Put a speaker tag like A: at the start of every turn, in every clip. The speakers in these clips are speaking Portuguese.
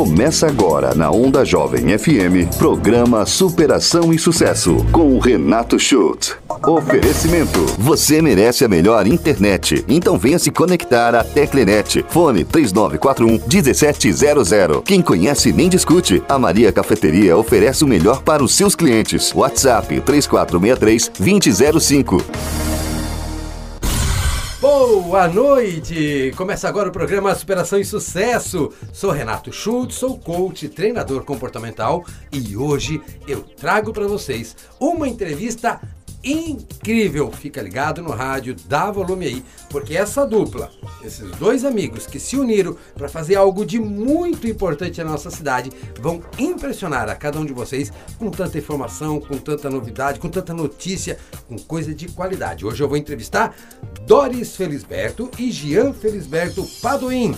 A: Começa agora na Onda Jovem FM, programa Superação e Sucesso, com o Renato Schultz. Oferecimento. Você merece a melhor internet. Então venha se conectar à Teclenet. Fone 3941 1700. Quem conhece nem discute. A Maria Cafeteria oferece o melhor para os seus clientes. WhatsApp 3463 2005.
B: Boa noite! Começa agora o programa Superação e Sucesso. Sou Renato Schultz, sou coach, treinador comportamental e hoje eu trago para vocês uma entrevista incrível. Fica ligado no rádio, dá volume aí, porque essa dupla, esses dois amigos que se uniram para fazer algo de muito importante na nossa cidade, vão impressionar a cada um de vocês com tanta informação, com tanta novidade, com tanta notícia, com coisa de qualidade. Hoje eu vou entrevistar Doris Felisberto e Jean Felisberto Padoim.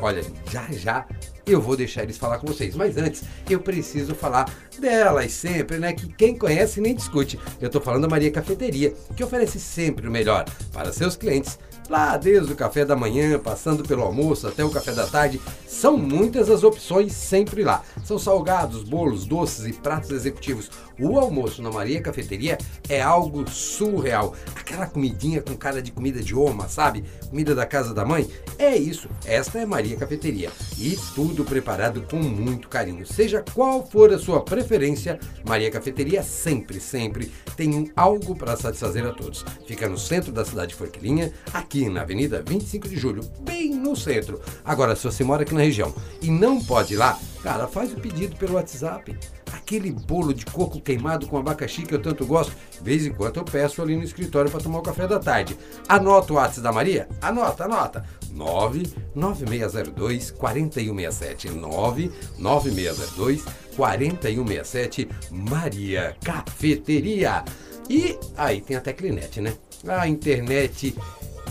B: Olha, já já eu vou deixar eles falar com vocês. Mas antes, eu preciso falar delas sempre, né? Que quem conhece nem discute. Eu estou falando da Maria Cafeteria, que oferece sempre o melhor para seus clientes Lá desde o café da manhã, passando pelo almoço até o café da tarde, são muitas as opções sempre lá. São salgados, bolos, doces e pratos executivos. O almoço na Maria Cafeteria é algo surreal. Aquela comidinha com cara de comida de oma, sabe? Comida da casa da mãe. É isso. Esta é Maria Cafeteria. E tudo preparado com muito carinho. Seja qual for a sua preferência, Maria Cafeteria sempre, sempre tem algo para satisfazer a todos. Fica no centro da cidade de Forquilinha, aqui aqui na Avenida 25 de Julho, bem no centro. Agora, se você mora aqui na região e não pode ir lá, cara, faz o pedido pelo WhatsApp. Aquele bolo de coco queimado com abacaxi que eu tanto gosto, de vez em quando eu peço ali no escritório para tomar o café da tarde. Anota o WhatsApp da Maria? Anota, anota. 99602 4167 99602 4167 Maria Cafeteria. E aí tem a Teclinet, né? A internet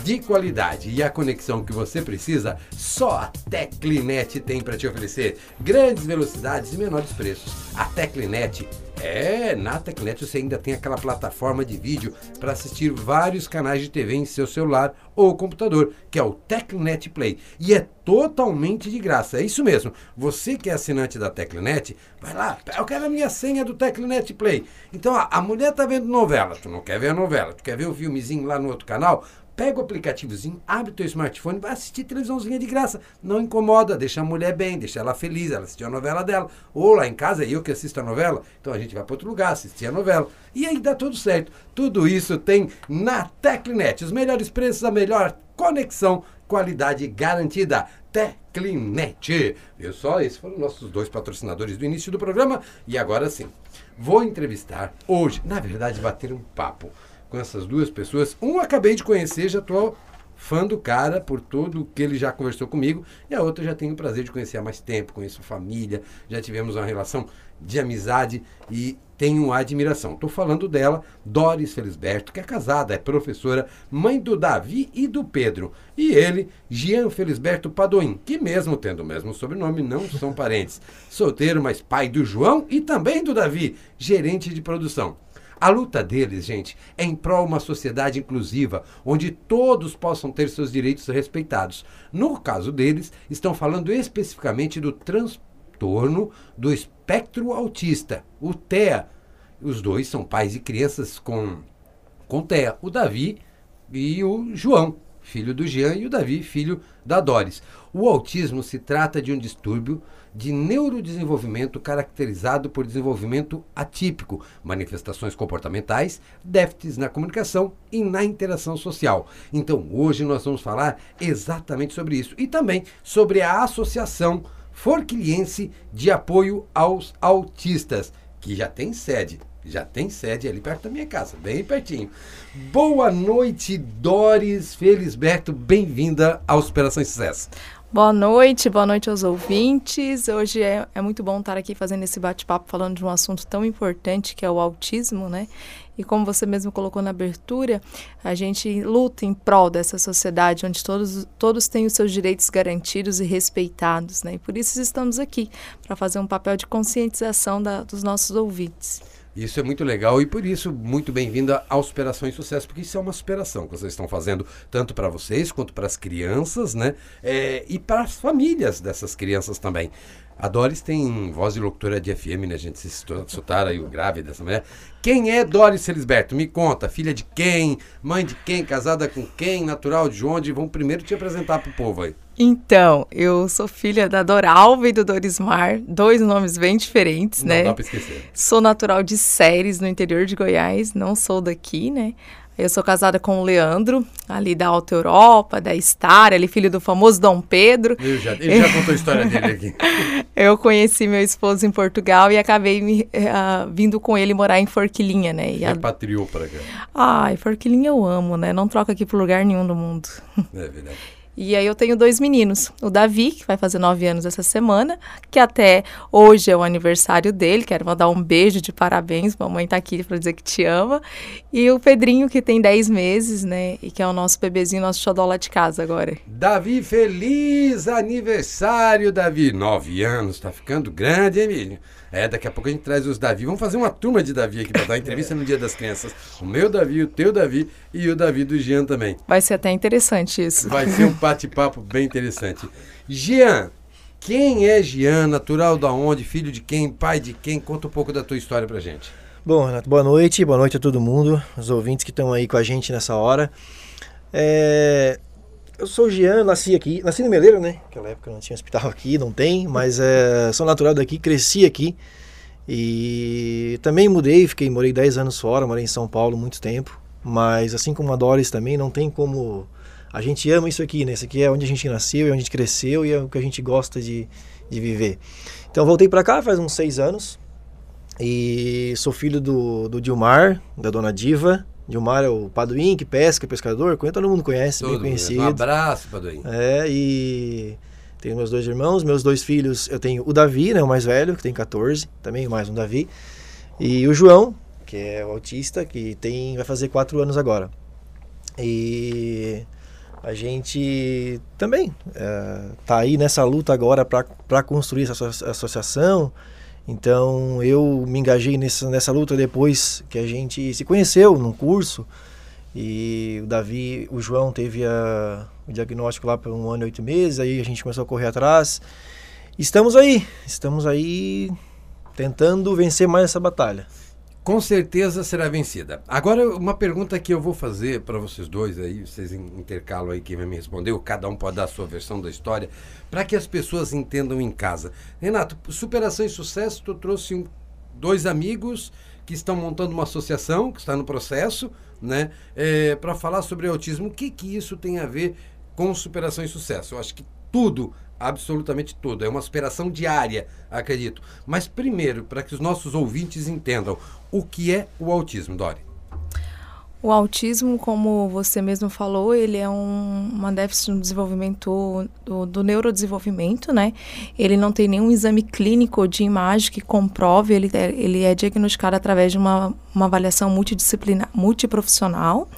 B: de qualidade e a conexão que você precisa, só a Teclinet tem para te oferecer. Grandes velocidades e menores preços. A Teclinet é, na Tecnet você ainda tem aquela plataforma de vídeo para assistir vários canais de TV em seu celular ou computador, que é o Tecnet Play. E é totalmente de graça. É isso mesmo. Você que é assinante da Tecnet, vai lá, eu quero a minha senha do Tecnet Play. Então a, a mulher tá vendo novela, tu não quer ver a novela, tu quer ver o filmezinho lá no outro canal, Pega o aplicativozinho, abre teu smartphone, vai assistir televisãozinha de graça. Não incomoda, deixa a mulher bem, deixa ela feliz, ela assistir a novela dela. Ou lá em casa, eu que assisto a novela, então a gente vai para outro lugar assistir a novela. E aí dá tudo certo. Tudo isso tem na Teclinet. Os melhores preços, a melhor conexão, qualidade garantida. Teclinet. Viu só? Esses foram nossos dois patrocinadores do início do programa. E agora sim, vou entrevistar hoje, na verdade, bater um papo com essas duas pessoas. Um acabei de conhecer, já estou fã do cara por tudo que ele já conversou comigo. E a outra já tenho o prazer de conhecer há mais tempo, conheço família, já tivemos uma relação de amizade e tenho admiração. Estou falando dela, Doris Felisberto, que é casada, é professora, mãe do Davi e do Pedro. E ele, Jean Felisberto Padoim, que mesmo tendo o mesmo sobrenome, não são parentes. Solteiro, mas pai do João e também do Davi, gerente de produção. A luta deles, gente, é em prol de uma sociedade inclusiva, onde todos possam ter seus direitos respeitados. No caso deles, estão falando especificamente do transtorno do espectro autista, o TEA. Os dois são pais de crianças com, com TEA, o Davi e o João, filho do Jean, e o Davi, filho da Doris. O autismo se trata de um distúrbio de neurodesenvolvimento caracterizado por desenvolvimento atípico, manifestações comportamentais, déficits na comunicação e na interação social. Então, hoje nós vamos falar exatamente sobre isso e também sobre a Associação Forquilhense de Apoio aos Autistas, que já tem sede já tem sede ali perto da minha casa, bem pertinho. Boa noite, Doris Felisberto. Bem-vinda à Operação Sucesso.
C: Boa noite, boa noite aos ouvintes. Hoje é, é muito bom estar aqui fazendo esse bate-papo falando de um assunto tão importante que é o autismo, né? E como você mesmo colocou na abertura, a gente luta em prol dessa sociedade onde todos, todos têm os seus direitos garantidos e respeitados, né? E por isso estamos aqui, para fazer um papel de conscientização da, dos nossos ouvintes.
B: Isso é muito legal e por isso muito bem-vinda à Superação e Sucesso, porque isso é uma superação que vocês estão fazendo tanto para vocês quanto para as crianças, né? É, e para as famílias dessas crianças também. A Doris tem voz de locutora de FM, né, gente? Se soltaram aí o grave dessa mulher. Quem é Doris Felisberto? Me conta. Filha de quem? Mãe de quem? Casada com quem? Natural de onde? Vamos primeiro te apresentar pro povo aí.
C: Então, eu sou filha da Doralva e do Dorismar, dois nomes bem diferentes,
B: Não
C: né?
B: dá pra esquecer.
C: Sou natural de Séries, no interior de Goiás, não sou daqui, né? Eu sou casada com o Leandro, ali da Alta Europa, da Star, ele filho do famoso Dom Pedro.
B: Eu já, ele já contou a história dele aqui.
C: Eu conheci meu esposo em Portugal e acabei me, uh, vindo com ele morar em Forquilinha, né? E a...
B: Repatriou para cá.
C: Ai, Forquilinha eu amo, né? Não troca aqui por lugar nenhum do mundo.
B: É verdade.
C: E aí eu tenho dois meninos, o Davi, que vai fazer nove anos essa semana, que até hoje é o aniversário dele, quero mandar um beijo de parabéns, mamãe tá aqui para dizer que te ama, e o Pedrinho, que tem dez meses, né, e que é o nosso bebezinho, nosso xodó lá de casa agora.
B: Davi, feliz aniversário, Davi! Nove anos, tá ficando grande, hein, menino? É, daqui a pouco a gente traz os Davi. Vamos fazer uma turma de Davi aqui para dar entrevista no Dia das Crianças. O meu Davi, o teu Davi e o Davi do Jean também.
C: Vai ser até interessante isso.
B: Vai ser um bate-papo bem interessante. Jean, quem é Jean? Natural da onde? Filho de quem? Pai de quem? Conta um pouco da tua história pra gente.
D: Bom, Renato, boa noite. Boa noite a todo mundo, os ouvintes que estão aí com a gente nessa hora. É, eu sou Jean, nasci aqui, nasci no Meleiro, né? Naquela época não tinha hospital aqui, não tem, mas é, sou natural daqui, cresci aqui. E também mudei, fiquei, morei 10 anos fora, morei em São Paulo muito tempo. Mas assim como a Doris também, não tem como. A gente ama isso aqui, né? Isso aqui é onde a gente nasceu, é onde a gente cresceu e é o que a gente gosta de, de viver. Então voltei para cá faz uns seis anos. E sou filho do, do Dilmar, da dona Diva, Dilmar é o Paduim, que pesca, pescador, todo mundo conhece,
B: Todo
D: bem
B: mundo.
D: conhecido.
B: Um abraço, Paduim.
D: É, e tenho meus dois irmãos, meus dois filhos, eu tenho o Davi, né, o mais velho, que tem 14, também mais um Davi, e o João, que é o autista, que tem vai fazer 4 anos agora. E a gente também é, tá aí nessa luta agora para construir essa asso- associação. Então eu me engajei nessa, nessa luta depois que a gente se conheceu num curso e o Davi, o João teve a, o diagnóstico lá por um ano e oito meses, aí a gente começou a correr atrás. Estamos aí, estamos aí tentando vencer mais essa batalha.
B: Com certeza será vencida. Agora, uma pergunta que eu vou fazer para vocês dois aí, vocês in- intercalam aí quem vai me responder, ou cada um pode dar a sua versão da história, para que as pessoas entendam em casa. Renato, superação e sucesso, tu trouxe um- dois amigos que estão montando uma associação, que está no processo, né, para falar sobre autismo. O que, que isso tem a ver com superação e sucesso? Eu acho que tudo, absolutamente tudo, é uma superação diária, acredito. Mas primeiro, para que os nossos ouvintes entendam, o que é o autismo, Dori?
C: O autismo, como você mesmo falou, ele é um, uma déficit no desenvolvimento do, do neurodesenvolvimento, né? Ele não tem nenhum exame clínico de imagem que comprove, ele é, ele é diagnosticado através de uma, uma avaliação multidisciplinar, multiprofissional,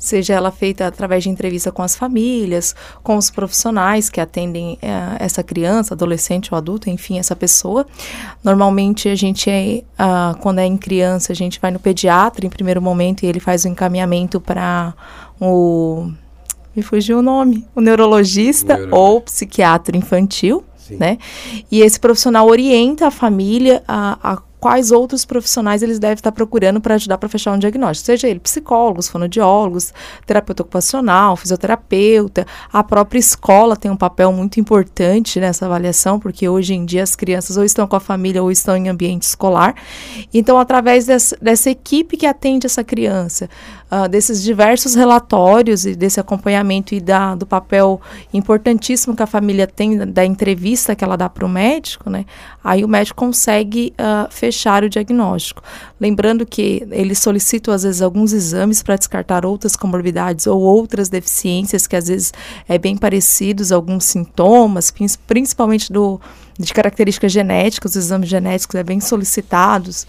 C: seja ela feita através de entrevista com as famílias, com os profissionais que atendem eh, essa criança, adolescente ou adulto, enfim, essa pessoa. Normalmente a gente, é, ah, quando é em criança, a gente vai no pediatra em primeiro momento e ele faz o encaminhamento para o. Me fugiu o nome. O neurologista
B: Neurologista.
C: ou psiquiatra infantil,
B: Sim.
C: né? E esse profissional orienta a família a, a quais outros profissionais eles devem estar procurando para ajudar para fechar um diagnóstico, seja ele psicólogos, fonoaudiólogos, terapeuta ocupacional, fisioterapeuta, a própria escola tem um papel muito importante nessa avaliação, porque hoje em dia as crianças ou estão com a família ou estão em ambiente escolar. Então, através dessa, dessa equipe que atende essa criança, ah, desses diversos relatórios e desse acompanhamento e da, do papel importantíssimo que a família tem da, entrevista que ela dá para o médico, né? Aí o médico consegue ah, fechar o diagnóstico. Lembrando que eles solicitam, às vezes, alguns exames para descartar outras comorbidades ou outras deficiências que, às vezes, é bem parecidos, alguns sintomas, prin- principalmente do, de características genéticas, os exames genéticos é bem solicitados.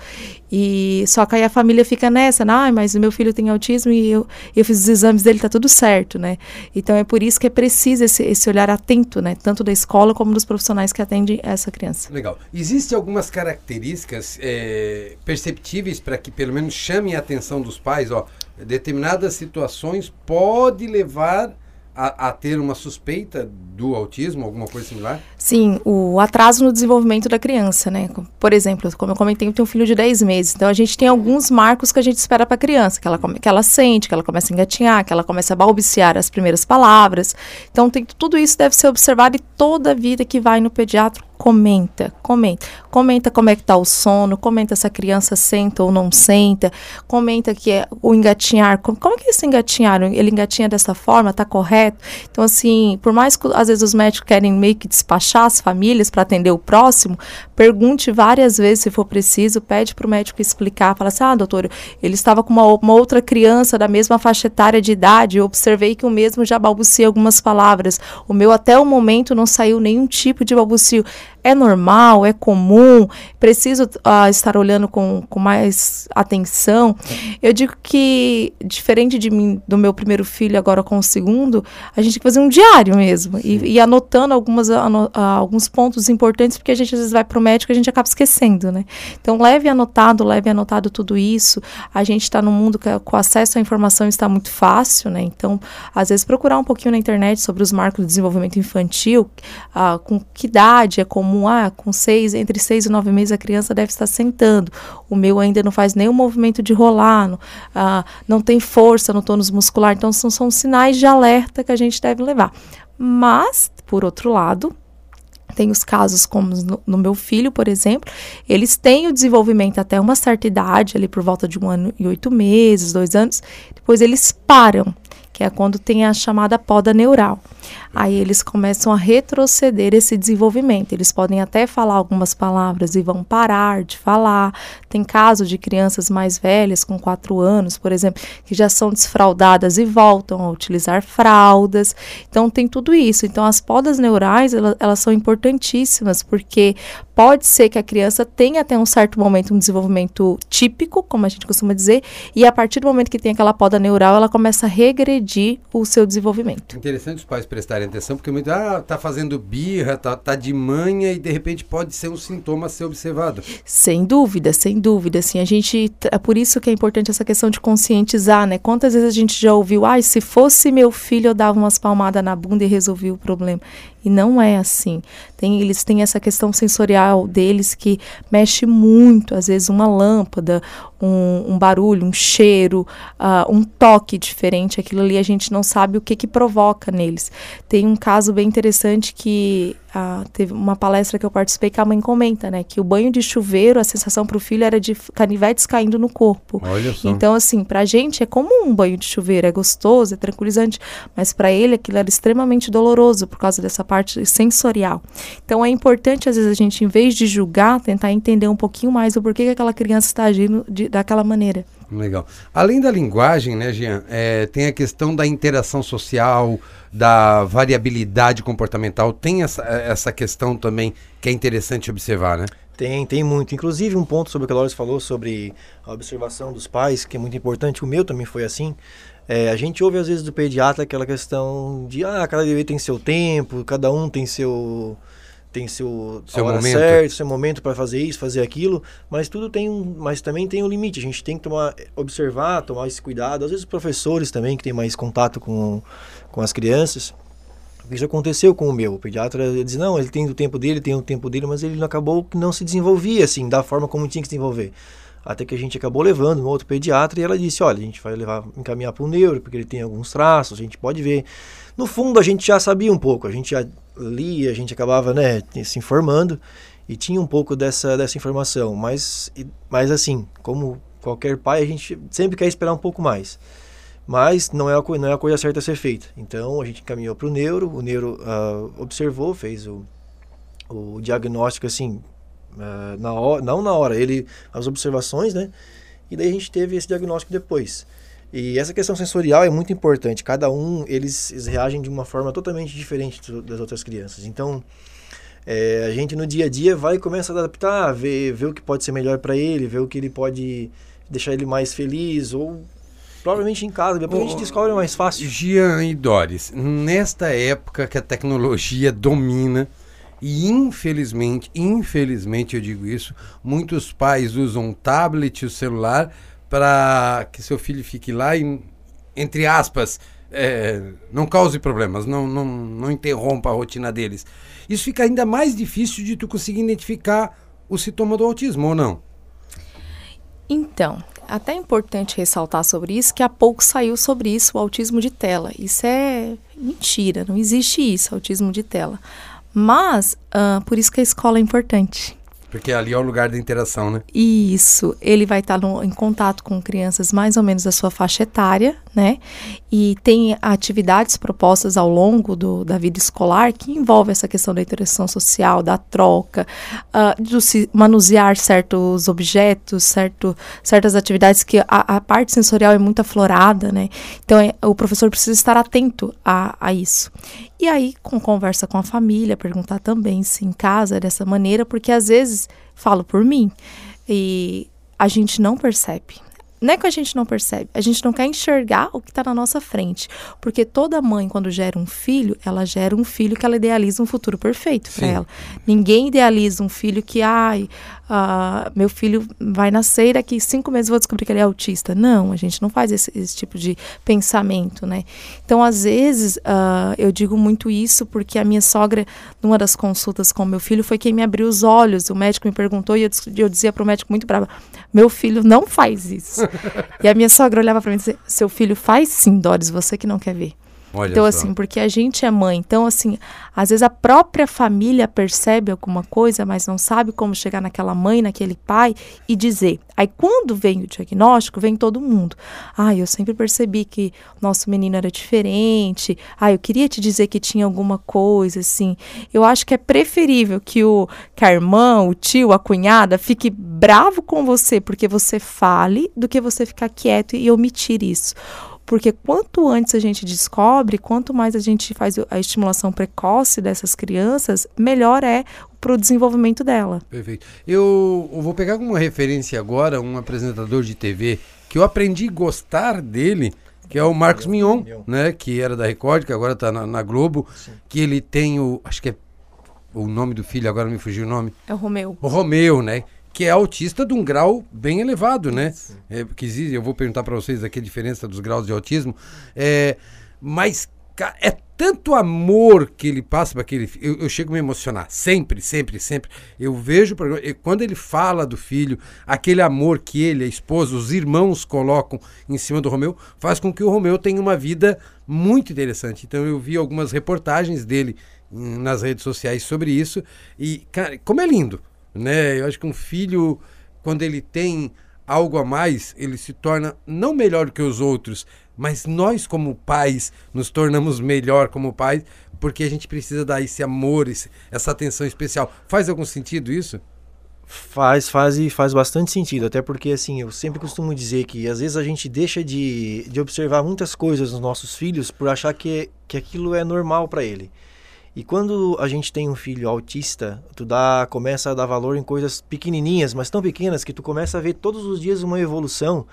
C: E só que aí a família fica nessa, ah, mas o meu filho tem autismo e eu, eu fiz os exames dele, tá tudo certo, né? Então é por isso que é preciso esse, esse olhar atento, né? Tanto da escola como dos profissionais que atendem essa criança.
B: Legal. Existem algumas características é, perceptíveis para que pelo menos chamem a atenção dos pais, ó. Determinadas situações pode levar a, a, ter uma suspeita do autismo, alguma coisa similar?
C: Sim, o atraso no desenvolvimento da criança, né? Por exemplo, como eu comentei, eu tenho um filho de 10 meses, então a gente tem alguns marcos que a gente espera para a criança, que ela, que ela sente, que ela começa a engatinhar, que ela começa a balbuciar as primeiras palavras. Então, tem, tudo isso deve ser observado e toda a vida que vai no pediatra comenta, comenta. Comenta como é que tá o sono, comenta se a criança senta ou não senta, comenta que é o engatinhar, como, como é que esse engatinhar, ele engatinha dessa forma, tá correto? Então, assim, por mais que às vezes os médicos querem meio que despachar as famílias para atender o próximo, pergunte várias vezes se for preciso, pede para o médico explicar, fala assim, ah, doutor, ele estava com uma, uma outra criança da mesma faixa etária de idade, eu observei que o mesmo já balbucia algumas palavras, o meu até o momento não saiu nenhum tipo de balbucio é normal, é comum, preciso uh, estar olhando com, com mais atenção. Eu digo que, diferente de mim, do meu primeiro filho, agora com o segundo, a gente tem que fazer um diário mesmo e, e, anotando algumas, ano, uh, alguns pontos importantes, porque a gente às vezes vai para o médico e a gente acaba esquecendo, né? Então, leve anotado, leve anotado tudo isso. A gente está num mundo que com acesso à informação está muito fácil, né? Então, às vezes, procurar um pouquinho na internet sobre os marcos de desenvolvimento infantil, uh, com que idade é comum comum, ah, com seis, entre seis e nove meses a criança deve estar sentando. O meu ainda não faz nenhum movimento de rolar, não, ah, não tem força no tônus muscular. Então, são, são sinais de alerta que a gente deve levar. Mas, por outro lado, tem os casos como no, no, meu filho, por exemplo, eles têm o desenvolvimento até uma certa idade, ali por volta de um ano e oito meses, dois anos, depois eles param, que é quando tem a chamada poda neural aí eles começam a retroceder esse desenvolvimento. Eles podem até falar algumas palavras e vão parar de falar. Tem casos de crianças mais velhas, com 4 anos, por exemplo, que já são desfraldadas e voltam a utilizar fraldas. Então, tem tudo isso. Então, as podas neurais, elas, elas são importantíssimas, porque pode ser que a criança tenha até um certo momento um desenvolvimento típico, como a gente costuma dizer, e a partir do momento que tem aquela poda neural, ela começa a regredir o seu desenvolvimento.
B: Interessante os pais prestarem atenção, porque muito, ah, tá fazendo birra, tá, tá de manha e de repente pode ser um sintoma a ser observado.
C: Sem dúvida, sem dúvida, assim, a gente, é por isso que é importante essa questão de conscientizar, né? Quantas vezes a gente já ouviu, ai, ah, se fosse meu filho eu dava umas palmadas na bunda e resolvia o problema. E não é assim. Tem, eles têm essa questão sensorial deles que mexe muito, às vezes uma lâmpada, um, um barulho, um cheiro, uh, um toque diferente, aquilo ali a gente não sabe o que que provoca neles. Tem um caso bem interessante que ah, teve uma palestra que eu participei que a mãe comenta, né, que o banho de chuveiro, a sensação para o filho era de canivetes caindo no corpo.
B: Olha só.
C: Então, assim, para a gente é comum um banho de chuveiro, é gostoso, é tranquilizante, mas para ele aquilo era extremamente doloroso por causa dessa parte sensorial. Então, é importante, às vezes, a gente, em vez de julgar, tentar entender um pouquinho mais o porquê que aquela criança está agindo de, daquela maneira.
B: Legal. Além da linguagem, né, Jean, é, tem a questão da interação social, da variabilidade comportamental. Tem essa, essa questão também que é interessante observar, né?
D: Tem, tem muito. Inclusive, um ponto sobre o que a Loris falou sobre a observação dos pais, que é muito importante. O meu também foi assim. É, a gente ouve às vezes do pediatra aquela questão de ah, cada bebê tem seu tempo, cada um tem seu tem seu,
B: seu hora momento.
D: certo, seu momento para fazer isso, fazer aquilo, mas tudo tem um, mas também tem um limite. A gente tem que tomar, observar, tomar esse cuidado. Às vezes professores também que têm mais contato com, com as crianças. Isso aconteceu com o meu. O pediatra ele diz não, ele tem o tempo dele, tem o tempo dele, mas ele acabou que não se desenvolvia assim da forma como tinha que se desenvolver. Até que a gente acabou levando um outro pediatra e ela disse, olha, a gente vai levar encaminhar para o neuro porque ele tem alguns traços, a gente pode ver. No fundo a gente já sabia um pouco, a gente já lia, a gente acabava né, se informando e tinha um pouco dessa, dessa informação. Mas, mas assim, como qualquer pai, a gente sempre quer esperar um pouco mais. Mas não é a, não é a coisa certa a ser feita. Então a gente encaminhou para o neuro, o neuro uh, observou, fez o, o diagnóstico assim, uh, na não na hora, ele as observações, né? E daí a gente teve esse diagnóstico depois. E essa questão sensorial é muito importante. Cada um, eles, eles reagem de uma forma totalmente diferente das outras crianças. Então, É, a gente no dia a dia vai e começa a adaptar, ver, ver o que pode ser melhor para ele, ver o que ele pode deixar ele mais feliz ou provavelmente em casa, depois a gente descobre mais fácil.
B: Jean e Doris, nesta época que a tecnologia domina, e infelizmente, infelizmente eu digo isso, muitos pais usam tablet, o celular, para que seu filho fique lá e, entre aspas, é, não cause problemas, não, não, não interrompa a rotina deles. Isso fica ainda mais difícil de tu conseguir identificar o sintoma do autismo, ou não?
C: Então, até é importante ressaltar sobre isso que há pouco saiu sobre isso o autismo de tela. Isso é mentira, não existe isso, autismo de tela. Mas, uh, por isso que a escola é importante.
B: Porque ali é o lugar da interação, né?
C: Isso. Ele vai estar no, em contato com crianças mais ou menos da sua faixa etária, né? E tem atividades propostas ao longo do, da vida escolar que envolve essa questão da interação social, da troca, uh, se manusear certos objetos, certo, certas atividades que a, a parte sensorial é muito aflorada, né? Então, é, o professor precisa estar atento a, a isso. E aí, com conversa com a família, perguntar também se em casa é dessa maneira, porque às vezes, falo por mim, e a gente não percebe. Não é que a gente não percebe, a gente não quer enxergar o que está na nossa frente. Porque toda mãe, quando gera um filho, ela gera um filho que ela idealiza um futuro perfeito para ela. Ninguém idealiza um filho que, ai, uh, meu filho vai nascer daqui cinco meses vou descobrir que ele é autista. Não, a gente não faz esse, esse tipo de pensamento, né? Então, às vezes, uh, eu digo muito isso porque a minha sogra, numa das consultas com meu filho, foi quem me abriu os olhos. O médico me perguntou e eu, eu dizia para o médico muito brava: meu filho não faz isso. e a minha sogra olhava para mim e dizia: seu filho faz sim, Doris, você que não quer ver. Olha então, só. assim, porque a gente é mãe. Então, assim, às vezes a própria família percebe alguma coisa, mas não sabe como chegar naquela mãe, naquele pai e dizer. Aí, quando vem o diagnóstico, vem todo mundo. Ah, eu sempre percebi que nosso menino era diferente. Ah, eu queria te dizer que tinha alguma coisa, assim. Eu acho que é preferível que o que a irmã, o tio, a cunhada fique bravo com você porque você fale do que você ficar quieto e omitir isso. Porque quanto antes a gente descobre, quanto mais a gente faz a estimulação precoce dessas crianças, melhor é para o desenvolvimento dela.
B: Perfeito. Eu, vou pegar como referência agora um apresentador de TV que eu aprendi a gostar dele, que é o Marcos Mignon, né? Que era da Record, que agora está na, na, Globo, Sim. que ele tem o. Acho que é o nome do filho, agora me fugiu o nome.
C: É o Romeu.
B: O Romeu, né? Que é autista de um grau bem elevado, né? É, que existe, eu vou perguntar para vocês aqui a diferença dos graus de autismo. É, mas é tanto amor que ele passa para aquele eu, eu chego a me emocionar sempre, sempre, sempre. Eu vejo quando ele fala do filho, aquele amor que ele, a esposa, os irmãos colocam em cima do Romeu, faz com que o Romeu tenha uma vida muito interessante. Então eu vi algumas reportagens dele nas redes sociais sobre isso e cara, como é lindo né? Eu acho que um filho, quando ele tem algo a mais, ele se torna não melhor que os outros, mas nós como pais nos tornamos melhor como pais, porque a gente precisa dar esse amor, esse, essa atenção especial. Faz algum sentido isso?
D: Faz, faz e faz bastante sentido, até porque assim, eu sempre costumo dizer que às vezes a gente deixa de, de observar muitas coisas nos nossos filhos por achar que, que aquilo é normal para ele. E quando a gente tem um filho autista, tu dá, começa a dar valor em coisas pequenininhas, mas tão pequenas que tu começa a ver todos os dias uma evolução.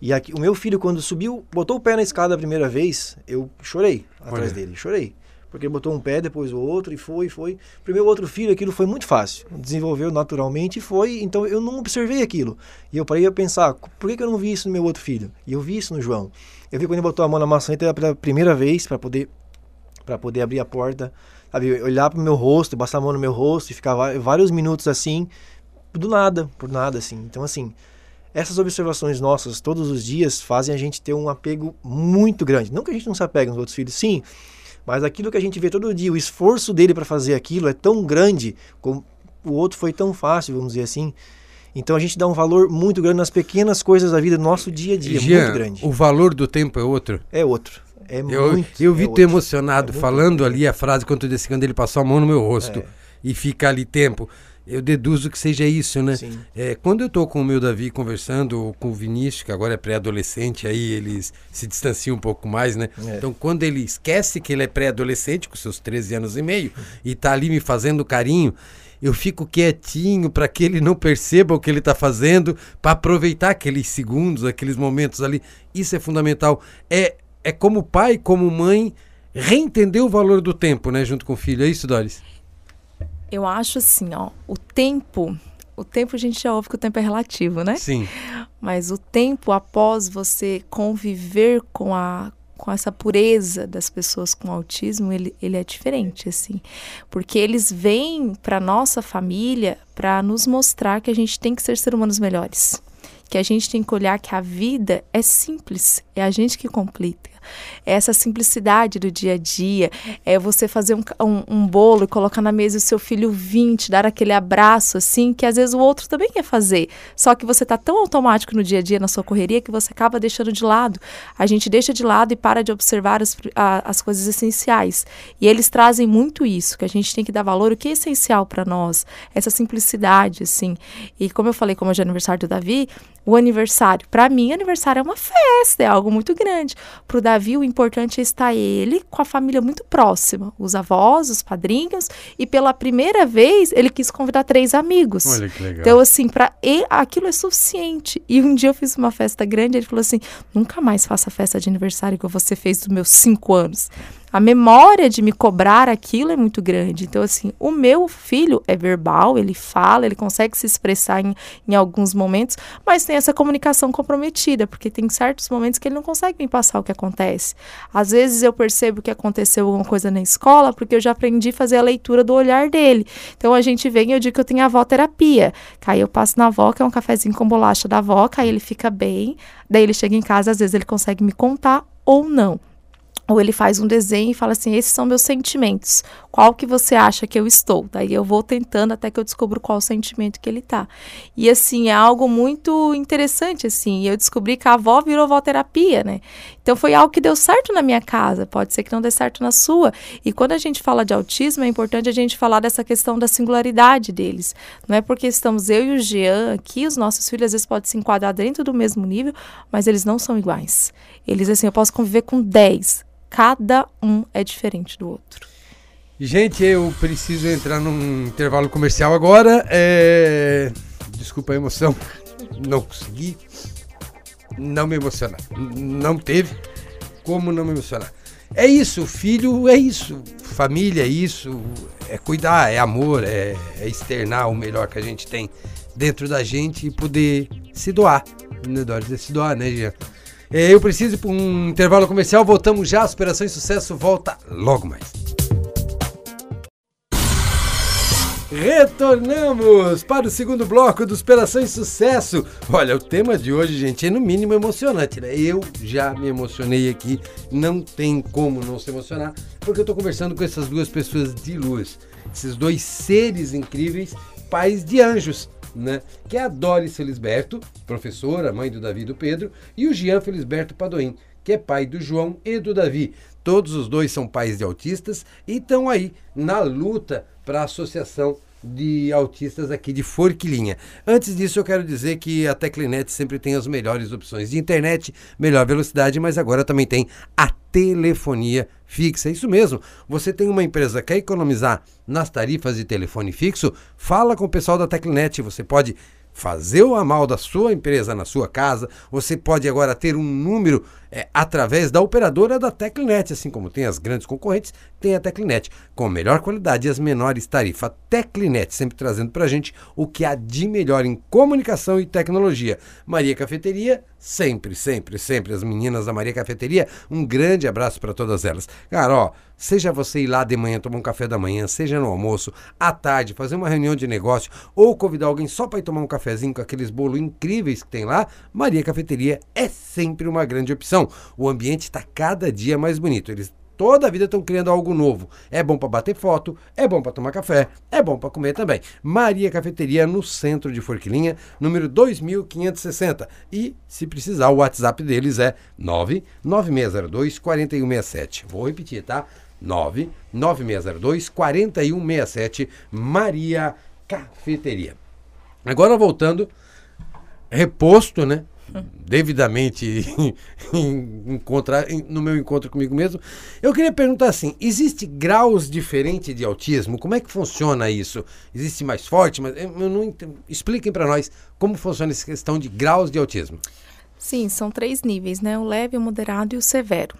D: E aqui, o meu filho, quando subiu, botou o pé na escada a primeira vez, eu chorei atrás Olha. dele, chorei. Porque ele botou um pé, depois o outro, e foi, foi. Para o meu outro filho, aquilo foi muito fácil. Desenvolveu naturalmente e foi. Então eu não observei aquilo. E eu parei a pensar, por que, que eu não vi isso no meu outro filho? E eu vi isso no João. Eu vi quando ele botou a mão na maçaneta pela primeira vez, para poder, poder abrir a porta sabe, olhar pro meu rosto, passar a mão no meu rosto e ficar vários minutos assim, do nada, por nada assim. Então assim, essas observações nossas todos os dias fazem a gente ter um apego muito grande. Não que a gente não se apegue nos outros filhos, sim, mas aquilo que a gente vê todo dia, o esforço dele para fazer aquilo é tão grande, como o outro foi tão fácil, vamos dizer assim. Então a gente dá um valor muito grande nas pequenas coisas da vida, do nosso dia a dia, Jean, muito grande.
B: O valor do tempo é outro?
D: É outro. É
B: eu,
D: muito.
B: Eu vi é tu emocionado é falando ali a frase quando, desse, quando ele passou a mão no meu rosto é. e fica ali tempo. eu deduzo que seja isso, né?
D: Sim.
B: É, quando eu estou com o meu Davi conversando, ou com o Vinícius, que agora é pré-adolescente, aí eles se distanciam um pouco mais, né?
D: É.
B: Então, quando ele esquece que ele é pré-adolescente, com seus 13 anos e meio, e tá ali me fazendo carinho, eu fico quietinho para que ele não perceba o que ele está fazendo, para aproveitar aqueles segundos, aqueles momentos ali. Isso é fundamental. É, é como pai, como mãe, reentender o valor do tempo, né? Junto com o filho. É isso, Doris?
C: Eu acho assim, ó, o tempo, o tempo a gente já ouve que o tempo é relativo, né?
B: Sim.
C: Mas o tempo após você conviver com a com essa pureza das pessoas com autismo, ele, ele é diferente, assim. Porque eles vêm para nossa família para nos mostrar que a gente tem que ser ser humanos melhores. Que a gente tem que olhar que a vida é simples, é a gente que complica. Essa simplicidade do dia a dia, é você fazer um, um, um, bolo e colocar na mesa o seu filho vir, te dar aquele abraço, assim, que às vezes o outro também quer fazer. Só que você tá tão automático no dia a dia, na sua correria, que você acaba deixando de lado. A gente deixa de lado e para de observar as, a, as coisas essenciais. E eles trazem muito isso, que a gente tem que dar valor, o que é essencial para nós, essa simplicidade, assim. E como eu falei, como hoje é aniversário do Davi, o aniversário, para mim, aniversário é uma festa, é algo muito grande. Pro Davi, o importante é estar ele com a família muito próxima, os avós, os padrinhos, e pela primeira vez ele quis convidar três amigos.
B: Olha que legal.
C: Então, assim, para aquilo é suficiente. E um dia eu fiz uma festa grande, ele falou assim: nunca mais faça festa de aniversário que você fez dos meus cinco anos a memória de me cobrar aquilo é muito grande. Então, assim, o meu filho é verbal, ele fala, ele consegue se expressar em, em alguns momentos, mas tem essa comunicação comprometida, porque tem certos momentos que ele não consegue me passar o que acontece. Às vezes eu percebo que aconteceu alguma coisa na escola, porque eu já aprendi a fazer a leitura do olhar dele. Então, a gente vem e eu digo que eu tenho avó terapia. Aí eu passo na avó, que é um cafezinho com bolacha da avó, aí ele fica bem, daí ele chega em casa, às vezes ele consegue me contar ou não. Ou ele faz um desenho e fala assim: esses são meus sentimentos. Qual que você acha que eu estou? Daí eu vou tentando até que eu descubro qual sentimento que ele tá. E assim, é algo muito interessante, assim. Eu descobri que a avó virou terapia, né? Então foi algo que deu certo na minha casa, pode ser que não dê certo na sua. E quando a gente fala de autismo, é importante a gente falar dessa questão da singularidade deles. Não é porque estamos eu e o Jean aqui, os nossos filhos às vezes podem se enquadrar dentro do mesmo nível, mas eles não são iguais. Eles, assim, eu posso conviver com 10 cada um é diferente do outro.
B: Gente, eu preciso entrar num intervalo comercial agora. É... Desculpa a emoção, não consegui. Não me emocionar. Não teve como não me emocionar. É isso, filho é isso, família é isso, é cuidar, é amor, é, é externar o melhor que a gente tem dentro da gente e poder se doar. Né, Dória? Se doar, né, Jean? É, eu preciso ir para um intervalo comercial, voltamos já. Superação e Sucesso volta logo mais. Retornamos para o segundo bloco do Superação e Sucesso. Olha, o tema de hoje, gente, é no mínimo emocionante, né? Eu já me emocionei aqui, não tem como não se emocionar, porque eu estou conversando com essas duas pessoas de luz, esses dois seres incríveis, pais de anjos né? Que é a Doris Felisberto, professora, mãe do Davi e do Pedro, e o Jean Felisberto Padoim, que é pai do João e do Davi. Todos os dois são pais de autistas e estão aí na luta para a associação de autistas aqui de Forquilinha. Antes disso, eu quero dizer que a Teclinet sempre tem as melhores opções de internet, melhor velocidade, mas agora também tem a telefonia fixa. Isso mesmo. Você tem uma empresa que quer economizar nas tarifas de telefone fixo? Fala com o pessoal da Teclinet. Você pode fazer o amal da sua empresa na sua casa. Você pode agora ter um número é, através da operadora da Teclinet, assim como tem as grandes concorrentes, tem a Teclinet, com melhor qualidade e as menores tarifas. Teclinet, sempre trazendo para a gente o que há de melhor em comunicação e tecnologia. Maria Cafeteria, sempre, sempre, sempre as meninas da Maria Cafeteria, um grande abraço para todas elas. Cara, ó, seja você ir lá de manhã tomar um café da manhã, seja no almoço, à tarde, fazer uma reunião de negócio ou convidar alguém só para ir tomar um cafezinho com aqueles bolos incríveis que tem lá, Maria Cafeteria é sempre uma grande opção. O ambiente está cada dia mais bonito. Eles toda a vida estão criando algo novo. É bom para bater foto, é bom para tomar café, é bom para comer também. Maria Cafeteria no centro de Forquilinha, número 2560. E, se precisar, o WhatsApp deles é 99602 4167. Vou repetir, tá? 99602 4167. Maria Cafeteria. Agora voltando, reposto, né? Devidamente encontrar no meu encontro comigo mesmo. Eu queria perguntar assim: existe graus diferentes de autismo? Como é que funciona isso? Existe mais forte? Mas eu não expliquem para nós como funciona essa questão de graus de autismo.
C: Sim, são três níveis, né? O leve, o moderado e o severo.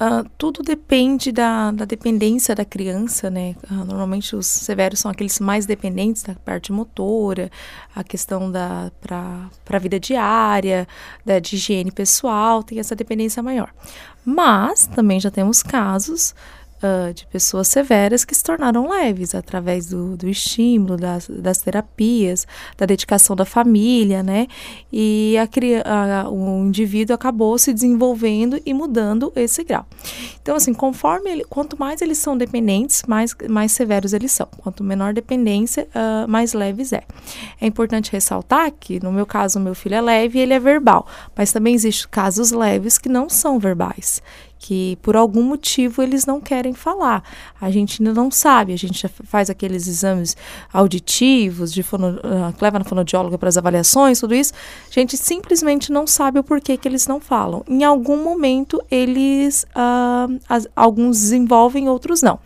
C: Uh, tudo depende da, da, dependência da criança, né? Uh, normalmente os severos são aqueles mais dependentes da parte motora, a questão da para a vida diária, da de higiene pessoal, tem essa dependência maior. Mas também já temos casos uh, de pessoas severas que se tornaram leves através do, do estímulo, das, das terapias, da dedicação da família, né? E a, a, o indivíduo acabou se desenvolvendo e mudando esse grau. Então, assim, conforme ele, quanto mais eles são dependentes, mais, mais severos eles são. Quanto menor dependência, uh, mais leves é. É importante ressaltar que, no meu caso, meu filho é leve e ele é verbal, mas também existem casos leves que não são verbais que por algum motivo eles não querem falar. A gente ainda não sabe, a gente já faz aqueles exames auditivos, de fono, que leva na fonoaudióloga para as avaliações, tudo isso. A gente simplesmente não sabe o porquê que eles não falam. Em algum momento eles, uh, as, alguns desenvolvem, outros não.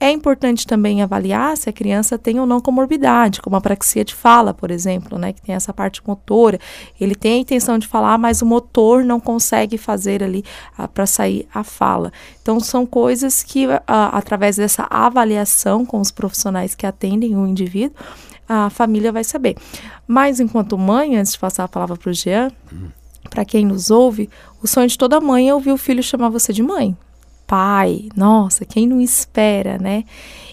C: É importante também avaliar se a criança tem ou não comorbidade, como a praxia de fala, por exemplo, né, que tem essa parte motora. Ele tem a intenção de falar, mas o motor não consegue fazer ali para sair a fala. Então, são coisas que, através dessa avaliação com os profissionais que atendem o indivíduo, a família vai saber. Mas, enquanto mãe, antes de passar a palavra para o Jean, para quem nos ouve, o sonho de toda mãe é ouvir o filho chamar você de mãe pai. Nossa, quem não espera, né?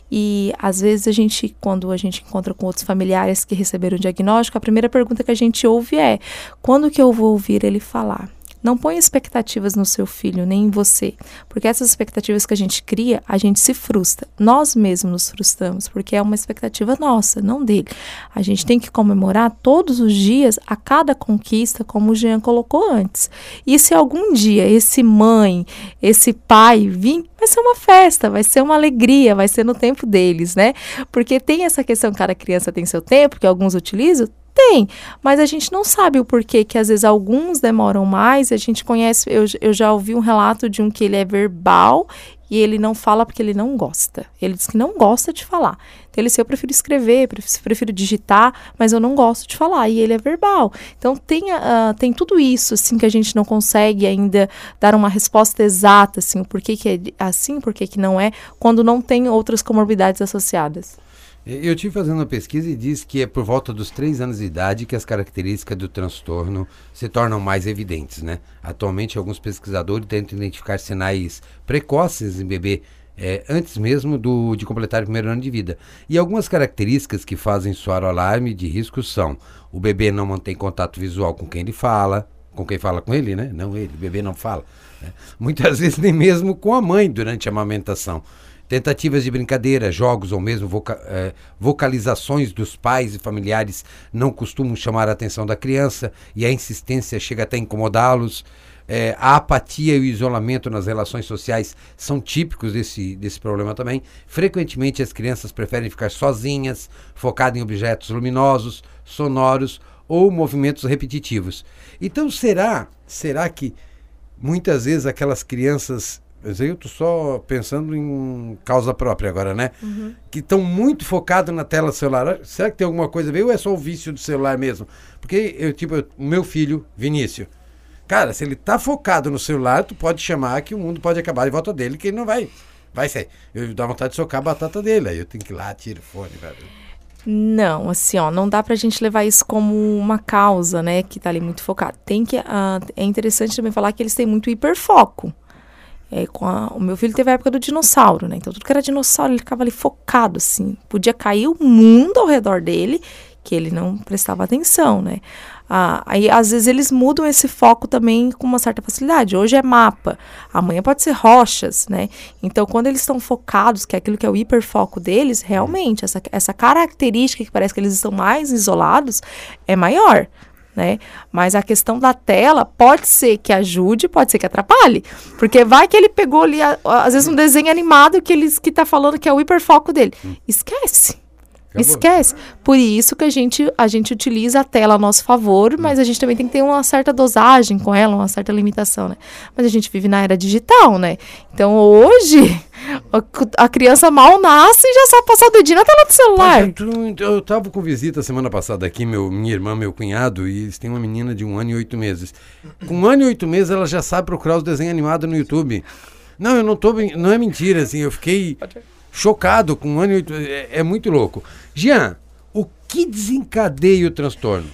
C: E às vezes a gente, quando a gente encontra com outros familiares que receberam o diagnóstico, a primeira pergunta que a gente ouve é: quando que eu vou ouvir ele falar? Não ponha expectativas no seu filho, nem em você, porque essas expectativas que a gente cria, a gente se frustra. Nós mesmos nos frustramos, porque é uma expectativa nossa, não dele. A gente tem que comemorar todos os dias a cada conquista, como o Jean colocou antes. E se algum dia esse mãe, esse pai vir, vai ser uma festa, vai ser uma alegria, vai ser no tempo deles, né? Porque tem essa questão, cada criança tem seu tempo, que alguns utilizam, tem, mas a gente não sabe o porquê que às vezes alguns demoram mais. A gente conhece, eu, eu já ouvi um relato de um que ele é verbal e ele não fala porque ele não gosta. Ele diz que não gosta de falar. Então ele diz, eu prefiro escrever, prefiro, digitar, mas eu não gosto de falar. E ele é verbal. Então tem, uh, tem tudo isso, assim, que a gente não consegue ainda dar uma resposta exata, assim, o porquê que é assim, porquê que não é, quando não tem outras comorbidades associadas.
B: Eu tive fazendo uma pesquisa e diz que é por volta dos três anos de idade que as características do transtorno se tornam mais evidentes, né? Atualmente, alguns pesquisadores tentam identificar sinais precoces em bebê é, antes mesmo do, de completar o primeiro ano de vida. E algumas características que fazem soar o alarme de risco são: o bebê não mantém contato visual com quem ele fala, com quem fala com ele, né? Não ele, o bebê não fala. Né? Muitas vezes nem mesmo com a mãe durante a amamentação. Tentativas de brincadeira, jogos ou mesmo voca eh, vocalizações dos pais e familiares não costumam chamar a atenção da criança e a insistência chega até incomodá-los. Eh, a apatia e o isolamento nas relações sociais são típicos desse, desse problema também. Frequentemente as crianças preferem ficar sozinhas, focadas em objetos luminosos, sonoros ou movimentos repetitivos. Então será, será que muitas vezes aquelas crianças mas aí eu tô só pensando em causa própria agora, né? Uhum. Que estão muito focados na tela celular. Será que tem alguma coisa a ver ou é só o vício do celular mesmo? Porque eu, tipo, o meu filho, Vinícius, cara, se ele tá focado no celular, tu pode chamar que o mundo pode acabar em volta dele, que ele não vai. Vai ser. Eu dá vontade de socar a batata dele. Aí eu tenho que ir lá, tiro o fone, velho.
C: Não, assim, ó, não dá pra gente levar isso como uma causa, né, que tá ali muito focado. Tem que, uh, é interessante também falar que eles têm muito hiperfoco. É, a, o meu filho teve a época do dinossauro, né? Então tudo que era dinossauro ele ficava ali focado, assim. Podia cair o mundo ao redor dele, que ele não prestava atenção, né? Ah, aí às vezes eles mudam esse foco também com uma certa facilidade. Hoje é mapa, amanhã pode ser rochas, né? Então quando eles estão focados, que é aquilo que é o hiperfoco deles, realmente essa, essa característica que parece que eles estão mais isolados é maior né? Mas a questão da tela pode ser que ajude, pode ser que atrapalhe. Porque vai que ele pegou ali, às vezes, um desenho animado que ele que tá falando que é o hiperfoco dele. Esquece. Esquece. Por isso que a gente, a gente utiliza a tela a nosso favor, mas a gente também tem que ter uma certa dosagem com ela, uma certa limitação, né? Mas a gente vive na era digital, né? Então hoje a, criança mal nasce e já sabe passar o dedinho na tela do celular.
B: Eu, eu tava com visita semana passada aqui, meu, minha irmã, meu cunhado, e eles têm uma menina de um ano e oito meses. Com um ano e oito meses, ela já sabe procurar os desenhos animados no YouTube. Não, eu não tô. Não é mentira, assim, eu fiquei chocado com um ano e oito. É, é muito louco. Jean, o que desencadeia o transtorno?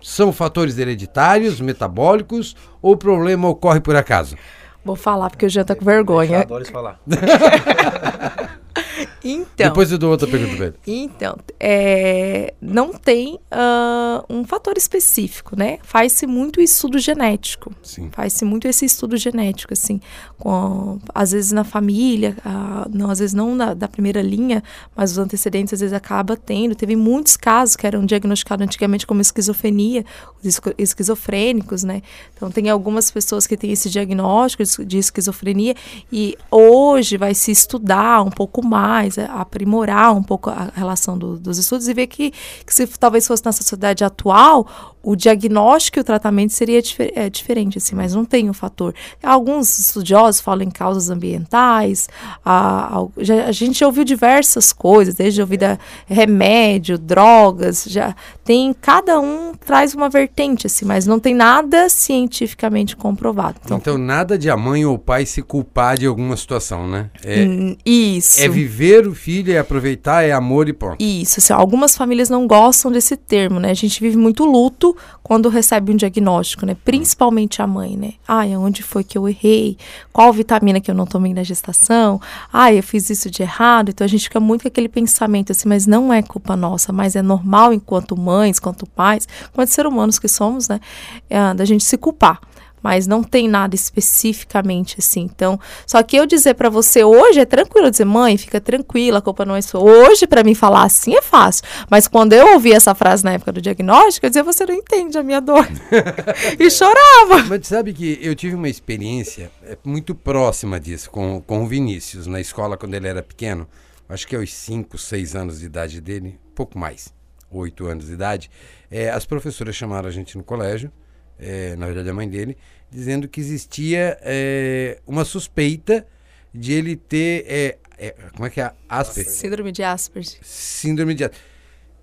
B: São fatores hereditários, metabólicos ou o problema ocorre por acaso?
C: Vou falar porque o Jean tá com vergonha.
D: Adoro isso falar.
C: Então.
B: Depois eu dou outra pergunta pra ele.
C: Então, é, não tem ah, um fator específico, né? Faz-se muito estudo genético. Faz-se muito esse estudo genético, assim, com, às vezes na família, ah, não, às vezes não na, da primeira linha, mas os antecedentes às vezes acaba tendo. Teve muitos casos que eram diagnosticados antigamente como esquizofrenia, os esquizofrênicos, né? Então tem algumas pessoas que têm esse diagnóstico de- de esquizofrenia e hoje vai se estudar um pouco mais, a- aprimorar um pouco a relação do- dos estudos e ver que, que se talvez fosse na sociedade atual, o diagnóstico e o tratamento seria difer- é, diferente, assim, mas não tem um fator. Alguns estudiosos falam em causas ambientais, a, já- a gente já ouviu diversas coisas, desde ouvir da remédio, drogas, já tem, cada um traz uma vertente, assim, mas não tem nada cientificamente comprovado. Então,
B: Então, nada de a mãe ou o pai se culpar de alguma situação, né? É,
C: hum, isso.
B: é viver o filho, é aproveitar, é amor e ponto.
C: Isso, assim, algumas famílias não gostam desse termo, né? A gente vive muito luto quando recebe um diagnóstico, né? Principalmente a mãe, né? Ai, onde foi que eu errei? Qual vitamina que eu não tomei na gestação? Ai, eu fiz isso de errado. Então a gente fica muito com aquele pensamento assim, mas não é culpa nossa, mas é normal enquanto mães, enquanto pais, enquanto seres humanos que somos, né? É, da gente se culpar. Mas não tem nada especificamente assim. Então, só que eu dizer pra você hoje é tranquilo dizer, mãe, fica tranquila, a culpa não é sua. Hoje, pra mim falar assim é fácil. Mas quando eu ouvi essa frase na época do diagnóstico, eu dizia, você não entende a minha dor. e chorava.
B: Mas sabe que eu tive uma experiência é, muito próxima disso com, com o Vinícius, na escola quando ele era pequeno. Acho que aos 5, 6 anos de idade dele, pouco mais, 8 anos de idade. é, as professoras chamaram a gente no colégio, é, na verdade a mãe dele, dizendo que existia é, uma suspeita de ele ter. é, é, como é que é? Asperger.
C: Síndrome de Asperger.
B: Síndrome de Asperger.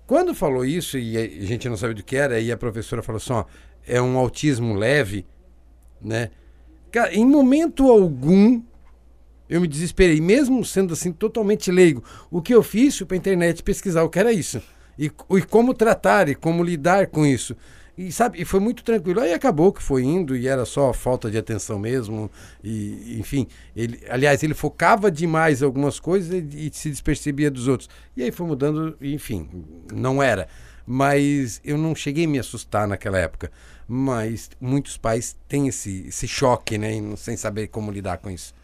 B: Quando falou isso e a gente não sabia do que era, e a professora falou assim, ó, é um autismo leve, né? Cara, em momento algum eu me desesperei, mesmo sendo assim totalmente leigo. O que eu fiz foi para internet pesquisar o que era isso e, e como tratar e como lidar com isso. E sabe, e foi muito tranquilo. Aí acabou que foi indo e era só falta de atenção mesmo. E enfim, ele, aliás, ele focava demais em algumas coisas e, e se despercebia dos outros. E aí foi mudando, e, enfim, não era. Mas eu não cheguei a me assustar naquela época. Mas muitos pais têm esse, esse choque, né, em- sem saber como lidar com isso.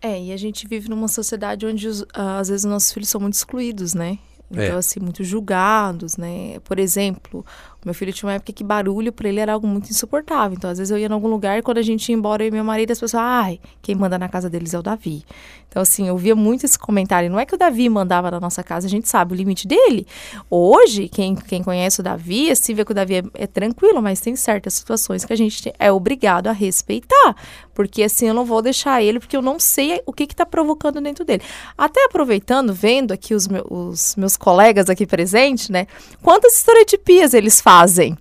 C: É, e a gente vive numa sociedade onde os- ah, às vezes os nossos filhos são muito excluídos, né? Então,
B: É.
C: assim, muito julgados, né? Por exemplo, meu filho tinha uma época que barulho pra ele era algo muito insuportável. Então, às vezes eu ia em algum lugar e quando a gente ia embora, eu e meu marido, as pessoas, ai, quem manda na casa deles é o Davi. Então, assim, eu via muito esse comentário. Não é que o Davi mandava na nossa casa, a gente sabe o limite dele. Hoje, quem, quem conhece o Davi, assim, vê que o Davi é, é tranquilo, mas tem certas situações que a gente te- é obrigado a respeitar. Porque, assim, eu não vou deixar ele, porque eu não sei o que que tá provocando dentro dele. Até aproveitando, vendo aqui os, meu- os meus colegas aqui presentes, né? Quantas estereotipias eles fazem? fazem.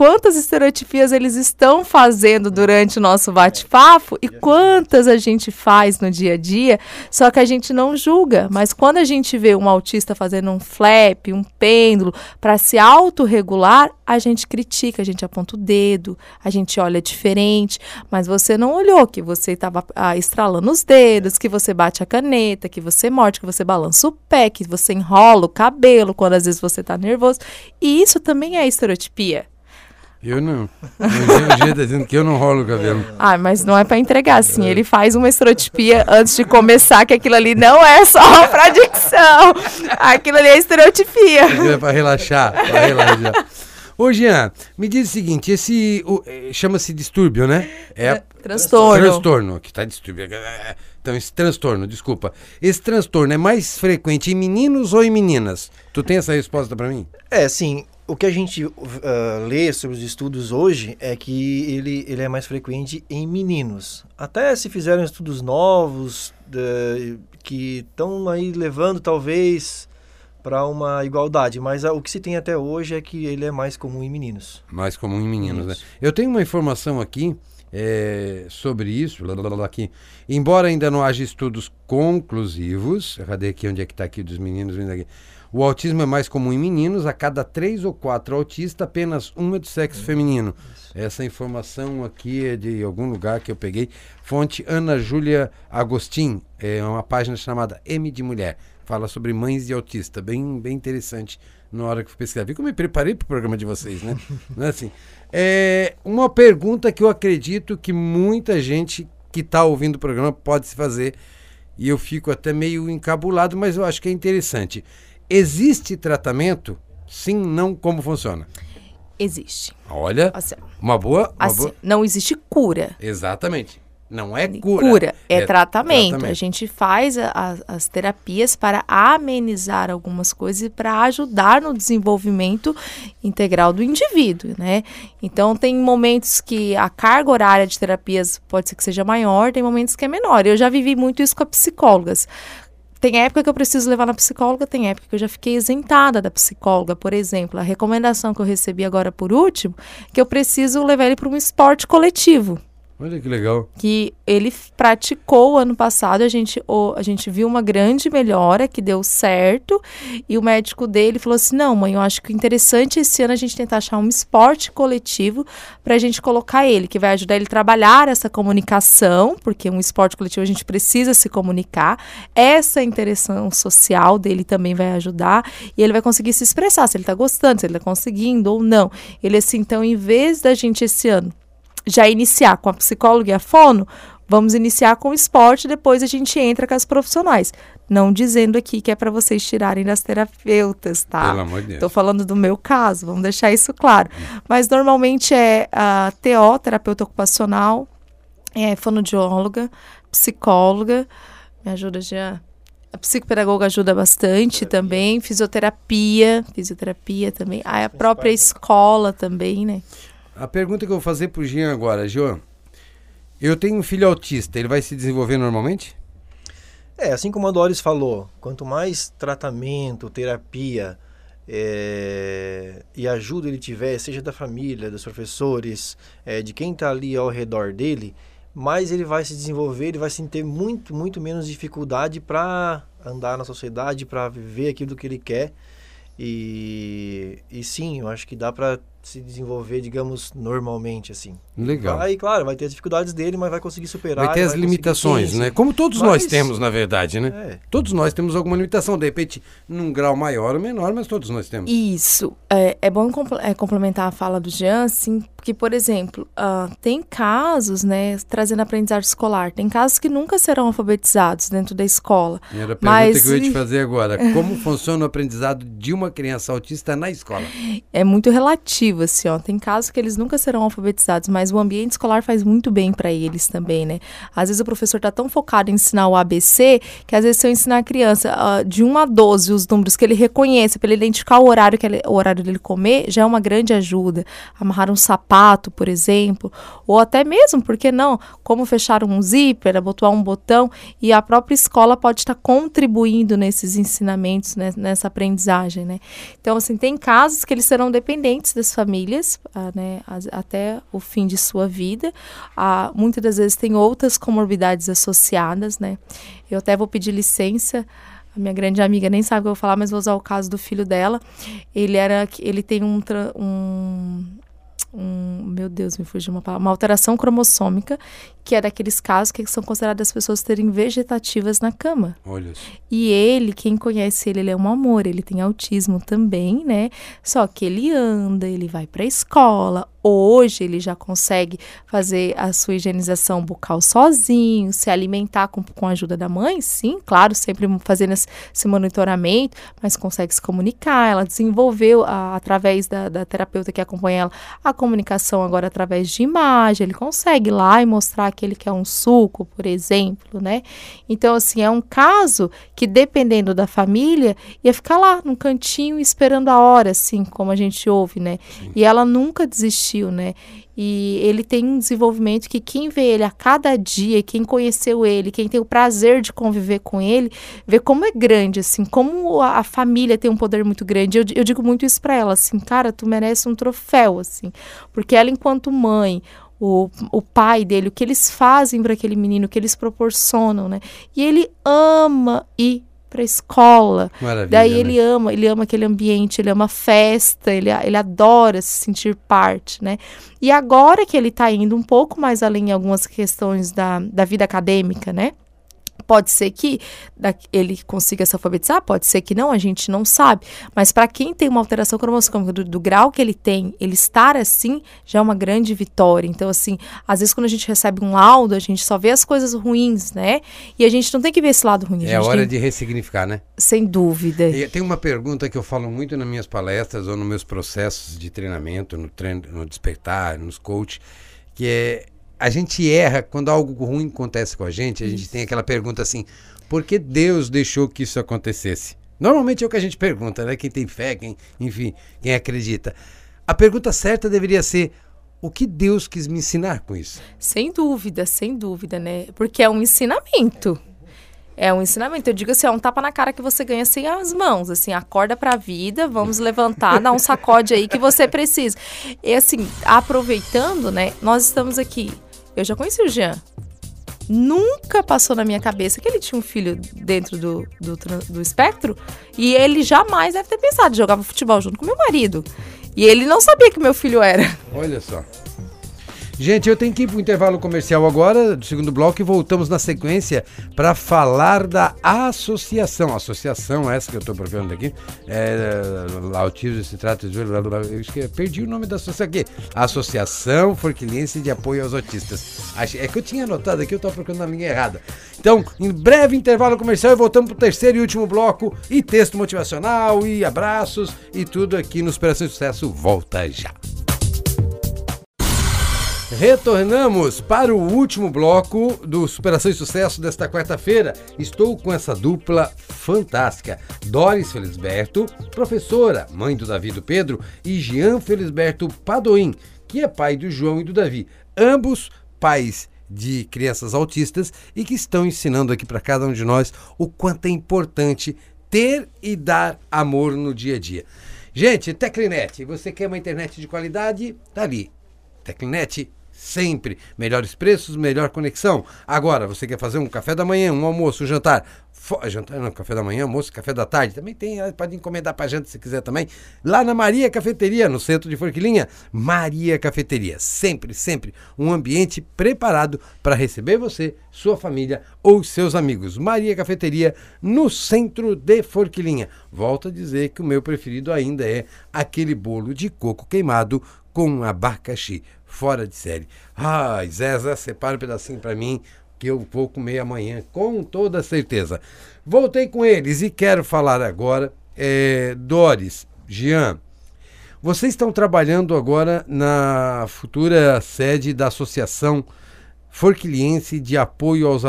C: Quantas estereotipias eles estão fazendo durante o nosso bate-papo e quantas a gente faz no dia a dia, só que a gente não julga. Mas quando a gente vê um autista fazendo um flap, um pêndulo, para se autorregular, a gente critica, a gente aponta o dedo, a gente olha diferente, mas você não olhou que você estava estralando os dedos, que você bate a caneta, que você morde, que você balança o pé, que você enrola o cabelo quando às vezes você está nervoso. E isso também é estereotipia.
B: Eu não. O tá dizendo que eu não rolo o cabelo.
C: Ah, mas não é pra entregar assim. Ele faz uma estereotipia antes de começar, que aquilo ali não é só pra dicção. Aquilo ali é estereotipia.
B: É pra relaxar, pra relaxar. Ô, Jean, me diz o seguinte, esse é, chama-se distúrbio, né?
C: É, transtorno.
B: Transtorno, que tá distúrbio. Então, esse transtorno, desculpa. Esse transtorno é mais frequente em meninos ou em meninas? Tu tem essa resposta pra mim?
D: É, sim. O que a gente uh, lê sobre os estudos hoje é que ele, ele é mais frequente em meninos. Até se fizeram estudos novos de- que estão aí levando talvez para uma igualdade, mas ah, o que se tem até hoje é que ele é mais comum em meninos.
B: Mais comum em meninos, né? Eu tenho uma informação aqui é, sobre isso, blá, blá, blá, aqui. Embora ainda não haja estudos conclusivos, cadê aqui onde é que está aqui dos meninos vindo aqui? O autismo é mais comum em meninos, a cada três ou quatro autistas, apenas um é do sexo feminino. Essa informação aqui é de algum lugar que eu peguei. Fonte Ana Júlia Agostin, é uma página chamada M de Mulher. Fala sobre mães de autista, bem, bem interessante na hora que fui pesquisar. Vi como eu me preparei para o programa de vocês, né? Não é assim. É uma pergunta que eu acredito que muita gente que está ouvindo o programa pode se fazer, e eu fico até meio encabulado, mas eu acho que é interessante. Existe tratamento? Sim, não, como funciona?
C: Existe.
B: Olha,
C: Assim,
B: uma boa. Uma
C: assim,
B: boa...
C: não existe cura.
B: Exatamente. Não é cura.
C: é, tratamento.
B: tratamento.
C: A gente faz a- a- as terapias para amenizar algumas coisas e para ajudar no desenvolvimento integral do indivíduo, né? Então tem momentos que a carga horária de terapias pode ser que seja maior, tem momentos que é menor. Eu já vivi muito isso com as psicólogas. Tem época que eu preciso levar na psicóloga, tem época que eu já fiquei isentada da psicóloga. Por exemplo, a recomendação que eu recebi agora por último, que eu preciso levar ele para um esporte coletivo
B: Olha que legal.
C: que ele praticou ano passado, a gente, a gente viu uma grande melhora que deu certo, e o médico dele falou assim: não, mãe, eu acho que interessante é esse ano a gente tentar achar um esporte coletivo para a gente colocar ele, que vai ajudar ele a trabalhar essa comunicação, porque um esporte coletivo a gente precisa se comunicar, essa interação social dele também vai ajudar, e ele vai conseguir se expressar, se ele está gostando, se ele está conseguindo ou não. Ele assim, então, em vez da gente esse ano já iniciar com a psicóloga e a fono, vamos iniciar com o esporte, depois a gente entra com as profissionais. Não dizendo aqui que é para vocês tirarem das terapeutas, tá?
B: Pelo amor de Deus.
C: Estou falando do meu caso, vamos deixar isso claro. Mas normalmente é a TO, terapeuta ocupacional, é fonoaudióloga, psicóloga, me ajuda já. A psicopedagoga ajuda bastante também, fisioterapia, fisioterapia também. Aí a própria escola também, né?
B: A pergunta que eu vou fazer pro Jean agora, Jean. Eu tenho um filho autista, ele vai se desenvolver normalmente?
D: É, assim como a Doris falou, quanto mais tratamento, terapia é, e ajuda ele tiver, seja da família, dos professores, é, de quem está ali ao redor dele, mais ele vai se desenvolver, ele vai sim ter muito, muito menos dificuldade para andar na sociedade, para viver aquilo que ele quer. E, e sim, eu acho que dá para se desenvolver, digamos, normalmente, assim.
B: Legal.
D: Aí, claro, vai ter as dificuldades dele, mas vai conseguir superar.
B: Vai ter as
D: conseguir-
B: limitações, né? Como todos nós
D: Mas-
B: temos, na verdade, né?
D: É.
B: Todos nós temos alguma limitação, de repente, num grau maior ou menor, mas todos nós temos.
C: Isso. É, é bom é, complementar a fala do Jean, assim, porque, por exemplo, ah, tem casos, né, trazendo aprendizagem escolar, tem casos que nunca serão alfabetizados dentro da escola.
B: Era a pergunta
C: Mas
B: que eu ia te fazer agora. Como funciona o aprendizado de uma criança autista na escola?
C: É muito relativo, assim, ó. Tem casos que eles nunca serão alfabetizados, mas o ambiente escolar faz muito bem para eles também, né? Às vezes o professor tá tão focado em ensinar o ABC que às vezes se eu ensinar a criança ah, de 1 a 12 os números que ele reconheça, para ele identificar o horário que ele- o horário dele comer, já é uma grande ajuda. Amarrar um sapato, por exemplo, ou até mesmo, por que não, como fechar um zíper, abotoar um botão, e a própria escola pode estar contribuindo nesses ensinamentos, né, nessa aprendizagem, né? Então, assim, tem casos que eles serão dependentes das famílias, ah, né, até o fim de sua vida. Ah, muitas das vezes tem outras comorbidades associadas, né? Eu até vou pedir licença. A minha grande amiga nem sabe o que eu vou falar, mas vou usar o caso do filho dela. Ele era, ele tem um, um um, meu Deus, me fugiu uma palavra, uma alteração cromossômica, que é daqueles casos que são consideradas as pessoas terem vegetativas na cama.
B: Olha.
C: E ele, quem conhece ele, ele é um amor, ele tem autismo também, né? Só que ele anda, ele vai para a escola, Hoje ele já consegue fazer a sua higienização bucal sozinho, se alimentar com, com a ajuda da mãe, sim, claro, sempre fazendo esse, esse monitoramento, mas consegue se comunicar. Ela desenvolveu, a, através da, da, terapeuta que acompanha ela, a comunicação agora através de imagem. Ele consegue ir lá e mostrar que ele quer um suco, por exemplo, né? Então, assim, é um caso que, dependendo da família, ia ficar lá num cantinho esperando a hora, assim, como a gente ouve, né? Sim. E ela nunca desistiu desistiu, né? E ele tem um desenvolvimento que quem vê ele a cada dia, quem conheceu ele, quem tem o prazer de conviver com ele, vê como é grande, assim, como a, a família tem um poder muito grande. Eu, eu digo muito isso para ela, assim, cara, tu merece um troféu, assim, porque ela, enquanto mãe, o, o pai dele, o que eles fazem para aquele menino, o que eles proporcionam, né? E ele ama ir para a escola. Maravilha, Daí ele né? ama, ele ama aquele ambiente, ele ama festa, ele, ele adora se sentir parte, né? E agora que ele está indo um pouco mais além em algumas questões da, da vida acadêmica, né? Pode ser que ele consiga se alfabetizar, pode ser que não, a gente não sabe. Mas para quem tem uma alteração cromossômica do, do, grau que ele tem, ele estar assim já é uma grande vitória. Então, assim, às vezes quando a gente recebe um laudo, a gente só vê as coisas ruins, né? E a gente não tem que ver esse lado ruim.
B: É hora
C: tem...
B: de ressignificar, né?
C: Sem dúvida.
B: E tem uma pergunta que eu falo muito nas minhas palestras ou nos meus processos de treinamento, no, treino, no despertar, nos coach, que é a gente erra quando algo ruim acontece com a gente, a gente tem aquela pergunta assim: por que Deus deixou que isso acontecesse? Normalmente é o que a gente pergunta, né? Quem tem fé, quem, enfim, quem acredita. A pergunta certa deveria ser: o que Deus quis me ensinar com isso?
C: Sem dúvida, sem dúvida, né? Porque é um ensinamento. É um ensinamento. Eu digo assim, é um tapa na cara que você ganha sem as mãos. Assim, acorda pra vida, vamos levantar, dá um sacode aí que você precisa. E assim, aproveitando, né? Nós estamos aqui eu já conheci o Jean. Nunca passou na minha cabeça que ele tinha um filho dentro do, do, do espectro. E ele jamais deve ter pensado. Jogava futebol junto com meu marido. E ele não sabia que meu filho era.
B: Olha só. Gente, eu tenho que ir para o intervalo comercial agora, do segundo bloco, e voltamos na sequência para falar da associação. Associação, essa que eu estou procurando aqui. É, autismo se trata de. Eu esqueci, perdi o nome da associação aqui. Associação Forquilense de Apoio aos Autistas. É que eu tinha anotado aqui, eu estou procurando na linha errada. Então, em breve intervalo comercial e voltamos para o terceiro e último bloco. E texto motivacional, e abraços, e tudo aqui no Superação e Sucesso. Volta já. Retornamos para o último bloco do Superação e Sucesso desta quarta-feira. Estou com essa dupla fantástica. Doris Felisberto, professora, mãe do Davi e do Pedro, e Jean Felisberto Padoim, que é pai do João e do Davi. Ambos pais de crianças autistas e que estão ensinando aqui para cada um de nós o quanto é importante ter e dar amor no dia a dia. Gente, Teclinet, você quer uma internet de qualidade? Tá ali. Teclinet sempre. Melhores preços, melhor conexão. Agora, você quer fazer um café da manhã, um almoço, um jantar. Jantar, não, café da manhã, almoço, café da tarde. Também tem, pode encomendar pra gente se quiser também. Lá na Maria Cafeteria, no centro de Forquilinha. Maria Cafeteria. Sempre, sempre um ambiente preparado para receber você, sua família ou seus amigos. Maria Cafeteria, no centro de Forquilinha. Volto a dizer que o meu preferido ainda é aquele bolo de coco queimado com abacaxi fora de série. Ai, Zé, separa um pedacinho para mim que eu vou comer amanhã, com toda certeza. Voltei com eles e quero falar agora, é, Doris, Jean, vocês estão trabalhando agora na futura sede da Associação Forquilhense de Apoio aos,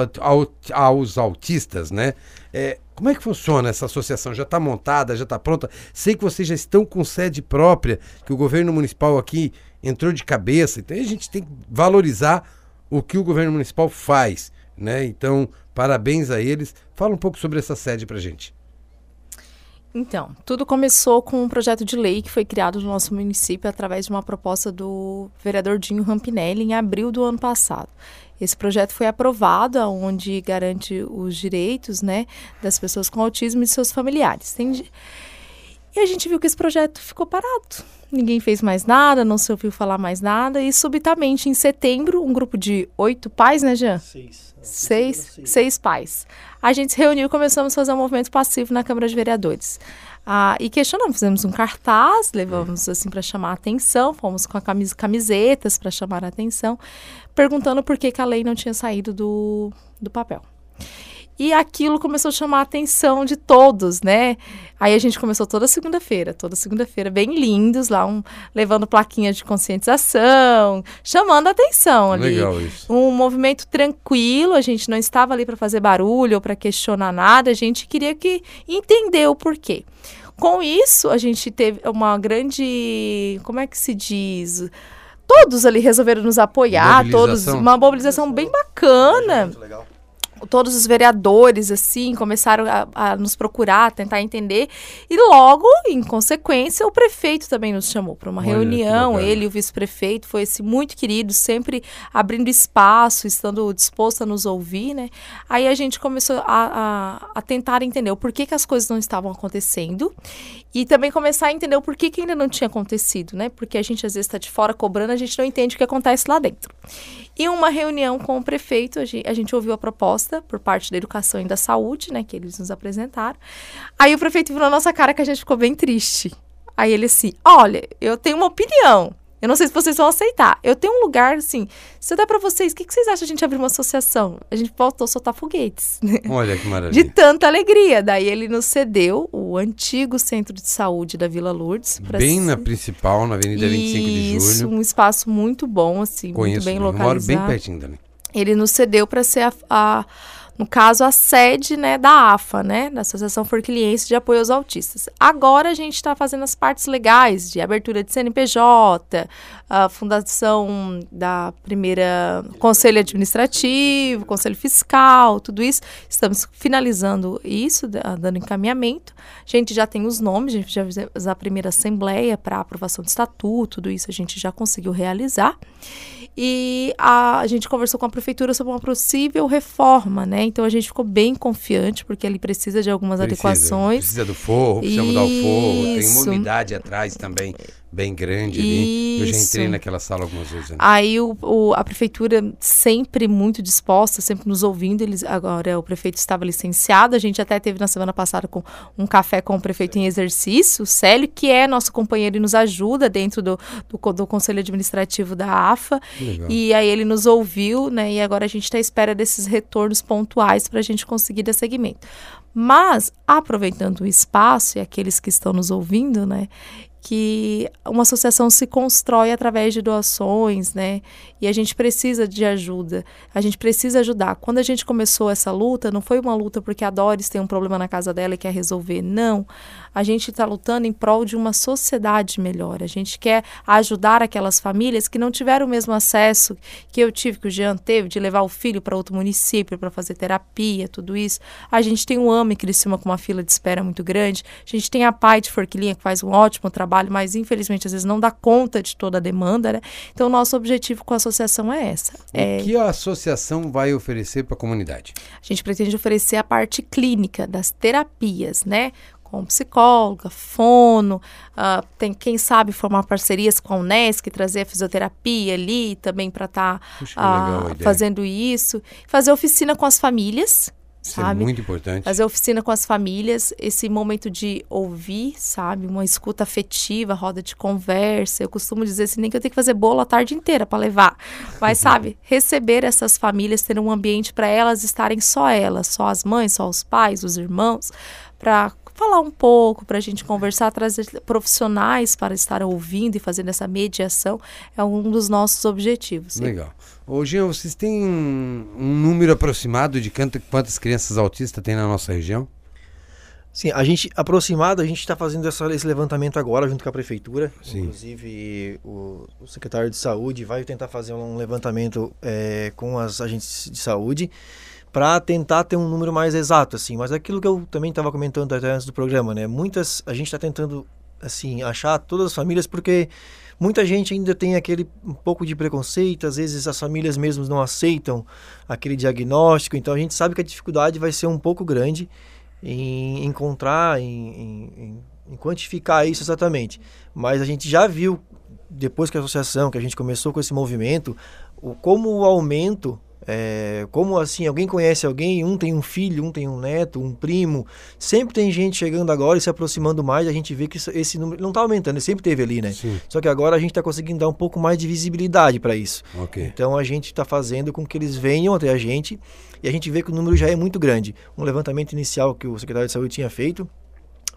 B: aos Autistas, né? É, como é que funciona essa associação? Já está montada, já está pronta? Sei que vocês já estão com sede própria, que o governo municipal aqui entrou de cabeça. Então a gente tem que valorizar o que o governo municipal faz. Né? Então, parabéns a eles. Fala um pouco sobre essa sede para gente.
C: Então, tudo começou com um projeto de lei que foi criado no nosso município através de uma proposta do vereador Dinho Rampinelli em abril do ano passado. Esse projeto foi aprovado, onde garante os direitos né, das pessoas com autismo e de seus familiares. Tem E a gente viu que esse projeto ficou parado. Ninguém fez mais nada, não se ouviu falar mais nada. E subitamente, em setembro, um grupo de oito pais, né, Jean?
D: Seis.
C: Seis, seis pais. A gente se reuniu e começamos a fazer um movimento passivo na Câmara de Vereadores. Ah, e questionamos, fizemos um cartaz, levamos assim para chamar a atenção, fomos com a camis camisetas para chamar a atenção, perguntando por que, que a lei não tinha saído do, do papel. E aquilo começou a chamar a atenção de todos, né? Aí a gente começou toda segunda-feira, toda segunda-feira, bem lindos, lá um, levando plaquinhas de conscientização, chamando a atenção ali.
B: Legal isso.
C: Um movimento tranquilo, a gente não estava ali para fazer barulho ou para questionar nada, a gente queria que entender o porquê. Com isso, a gente teve uma grande, como é que se diz? Todos ali resolveram nos apoiar, todos uma mobilização bem bacana
D: Muito legal.
C: Todos os vereadores, assim, começaram a, a nos procurar, tentar entender. E logo, em consequência, o prefeito também nos chamou para uma
B: Olha,
C: reunião. Ele e o vice-prefeito foi esse muito querido, sempre abrindo espaço, estando disposto a nos ouvir, né? Aí a gente começou a, a, a tentar entender o porquê que as coisas não estavam acontecendo e também começar a entender o porquê que ainda não tinha acontecido, né? Porque a gente às vezes está de fora cobrando, a gente não entende o que acontece lá dentro. Em uma reunião com o prefeito, a gente, a gente ouviu a proposta por parte da Educação e da Saúde, né, que eles nos apresentaram. Aí o prefeito virou a nossa cara que a gente ficou bem triste. Aí ele assim, olha, eu tenho uma opinião. Eu não sei se vocês vão aceitar. Eu tenho um lugar, assim, se eu der pra vocês, o que, que vocês acham de a gente abrir uma associação? A gente voltou a soltar foguetes, né?
B: Olha que
C: De
B: maravilha.
C: tanta alegria. Daí ele nos cedeu o antigo centro de saúde da Vila Lourdes.
B: Bem
C: se-
B: na principal, na Avenida 25 de
C: Isso,
B: Julho.
C: um espaço muito bom, assim,
B: Conheço,
C: muito bem
B: eu moro
C: localizado.
B: bem pertinho também.
C: Ele nos cedeu para ser a, a- no caso a sede, né, da AFA, né, da Associação Forquilhense de Apoio aos Autistas. Agora a gente está fazendo as partes legais de abertura de CNPJ, a fundação da primeira conselho administrativo, conselho fiscal, tudo isso. Estamos finalizando isso, da- dando encaminhamento. A gente já tem os nomes, a gente já fez a primeira assembleia para aprovação de estatuto, tudo isso a gente já conseguiu realizar. E a, a gente conversou com a prefeitura sobre uma possível reforma, né? Então a gente ficou bem confiante, porque ele precisa de algumas
B: Precisa,
C: adequações.
B: Precisa do forro, precisa mudar o forro. Tem
C: Isso.
B: uma umidade atrás também, bem grande ali. Eu já entrei naquela sala algumas vezes. né?
C: Aí o, o- a prefeitura sempre muito disposta, sempre nos ouvindo. Eles, agora o prefeito estava licenciado. A gente até teve na semana passada com um café com o prefeito em exercício, o Célio, que é nosso companheiro e nos ajuda dentro do, do, do conselho administrativo da AFA.
B: Legal.
C: E aí ele nos ouviu, né? E agora a gente está à espera desses retornos pontuais para a gente conseguir dar seguimento. Mas, aproveitando o espaço e aqueles que estão nos ouvindo, né? Que uma associação se constrói através de doações, né? E a gente precisa de ajuda. A gente precisa ajudar. Quando a gente começou essa luta, não foi uma luta porque a Doris tem um problema na casa dela e quer resolver. Não. A gente está lutando em prol de uma sociedade melhor. A gente quer ajudar aquelas famílias que não tiveram o mesmo acesso que eu tive, que o Jean teve, de levar o filho para outro município para fazer terapia, tudo isso. A gente tem o AME Criciúma com uma fila de espera muito grande. A gente tem a PAI de Forquilinha, que faz um ótimo trabalho, mas infelizmente às vezes não dá conta de toda a demanda, né? Então, o nosso objetivo com a associação é essa. É,
B: O que a associação vai oferecer para a comunidade?
C: a gente pretende oferecer a parte clínica das terapias, né? Com psicóloga, fono, ah, tem quem sabe formar parcerias com a Unesc, trazer a fisioterapia ali também para estar
B: Puxa, que legal a ideia.
C: fazendo isso, fazer oficina com as famílias,
B: Isso é
C: sabe?
B: muito importante.
C: Fazer oficina com as famílias, esse momento de ouvir, sabe? Uma escuta afetiva, roda de conversa. Eu costumo dizer assim, nem que eu tenho que fazer bolo a tarde inteira para levar. Mas, sabe, receber essas famílias, ter um ambiente para elas estarem só elas, só as mães, só os pais, os irmãos, para falar um pouco, para a gente conversar, trazer profissionais para estar ouvindo e fazendo essa mediação, é um dos nossos objetivos.
B: Legal. Ô, Jean, vocês têm um, número aproximado de quantas crianças autistas tem na nossa região?
D: Sim, a gente, aproximado, a gente está fazendo essa- esse levantamento agora junto com a prefeitura.
B: Sim.
D: Inclusive, o, o secretário de saúde vai tentar fazer um levantamento é, com as agentes de saúde para tentar ter um número mais exato, assim. Mas aquilo que eu também estava comentando até antes do programa, né? Muitas, a gente está tentando, assim, achar todas as famílias porque muita gente ainda tem aquele um pouco de preconceito, às vezes as famílias mesmas não aceitam aquele diagnóstico, então a gente sabe que a dificuldade vai ser um pouco grande em encontrar, em- em em quantificar isso exatamente, mas a gente já viu, depois que a associação, que a gente começou com esse movimento, o, como o aumento é, como assim, alguém conhece alguém, um tem um filho, um tem um neto, um primo, sempre tem gente chegando agora e se aproximando mais, a gente vê que esse número não está aumentando, ele sempre teve ali, né? Sim. Só que agora a gente está conseguindo dar um pouco mais de visibilidade para isso. Okay. Então a gente está fazendo com que eles venham até a gente e a gente vê que o número já é muito grande. Um levantamento inicial que o secretário de saúde tinha feito,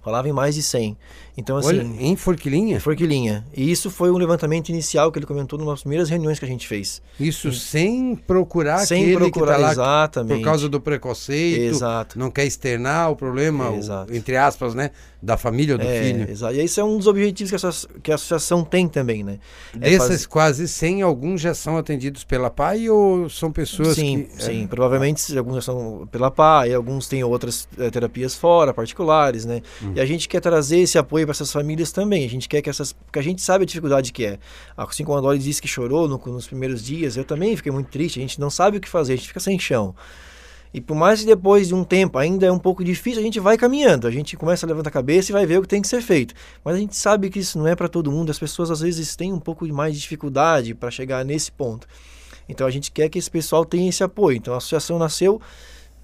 D: Falava em mais de 100. Então, assim. Olha,
B: em Forquilinha?
D: Forquilinha. E isso foi um levantamento inicial que ele comentou numa das primeiras reuniões que a gente fez.
B: Isso e, sem procurar
D: sem aquele procurar, que tá lá
B: exatamente. por causa do preconceito. Exato. Não quer externar o problema, o, entre aspas, né? Da família ou do
D: é,
B: filho.
D: Exato. E esse é um dos objetivos que a, que a associação tem também, né?
B: É fazer... quase 100, alguns já são atendidos pela PAI ou são pessoas
D: sim,
B: que.
D: Sim, é... provavelmente alguns já são pela PAI, alguns têm outras é, terapias fora, particulares, né? Hum. E a gente quer trazer esse apoio para essas famílias também. A gente quer que essas. Porque a gente sabe a dificuldade que é. Assim como a Dolly disse que chorou no, nos primeiros dias, eu também fiquei muito triste. A gente não sabe o que fazer, a gente fica sem chão. E por mais que depois de um tempo ainda é um pouco difícil, a gente vai caminhando. A gente começa a levantar a cabeça e vai ver o que tem que ser feito. Mas a gente sabe que isso não é para todo mundo. As pessoas às vezes têm um pouco mais de dificuldade para chegar nesse ponto. Então a gente quer que esse pessoal tenha esse apoio. Então a associação nasceu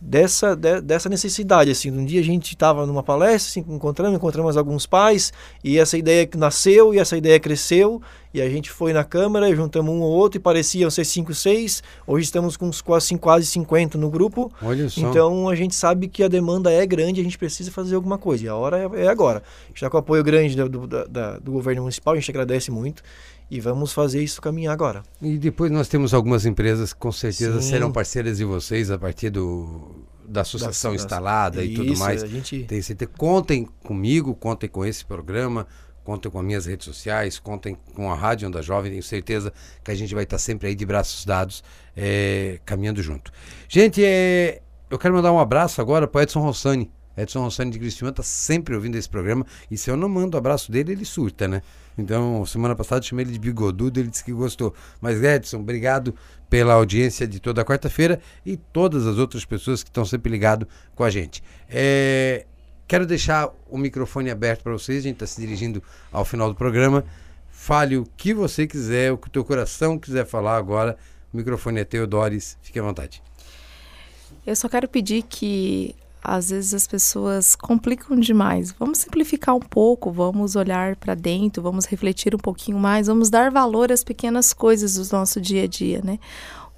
D: dessa, de, dessa necessidade. Assim, um dia a gente estava numa palestra, assim, encontramos, encontramos alguns pais, e essa ideia nasceu, e essa ideia cresceu, e a gente foi na Câmara, juntamos um ou outro, e pareciam ser cinco, seis, hoje estamos com uns quase, quase 50 no grupo,
B: Olha só.
D: então a gente sabe que a demanda é grande, a gente precisa fazer alguma coisa, e a hora é, é agora. está com o apoio grande do, do, da, do governo municipal, a gente agradece muito, e vamos fazer isso caminhar agora.
B: E depois nós temos algumas empresas que com certeza Sim. serão parceiras de vocês a partir do, da associação da, instalada da, e tudo mais. A gente... Tem certeza. Contem comigo, contem com esse programa, contem com as minhas redes sociais, contem com a Rádio Onda Jovem. Tenho certeza que a gente vai estar sempre aí de braços dados, é, caminhando junto. Gente, é, eu quero mandar um abraço agora para Edson Rossani. Edson Rossani de Criciúma está sempre ouvindo esse programa e se eu não mando o abraço dele, ele surta, né? Então, semana passada chamei ele de bigodudo, ele disse que gostou. Mas, Edson, obrigado pela audiência de toda quarta-feira e todas as outras pessoas que estão sempre ligados com a gente. É, quero deixar o microfone aberto para vocês, a gente está se dirigindo ao final do programa. Fale o que você quiser, o que o teu coração quiser falar agora. O microfone é teu, Doris, fique à vontade.
C: Eu só quero pedir que às vezes as pessoas complicam demais. Vamos simplificar um pouco, vamos olhar para dentro, vamos refletir um pouquinho mais, vamos dar valor às pequenas coisas do nosso dia a dia, né?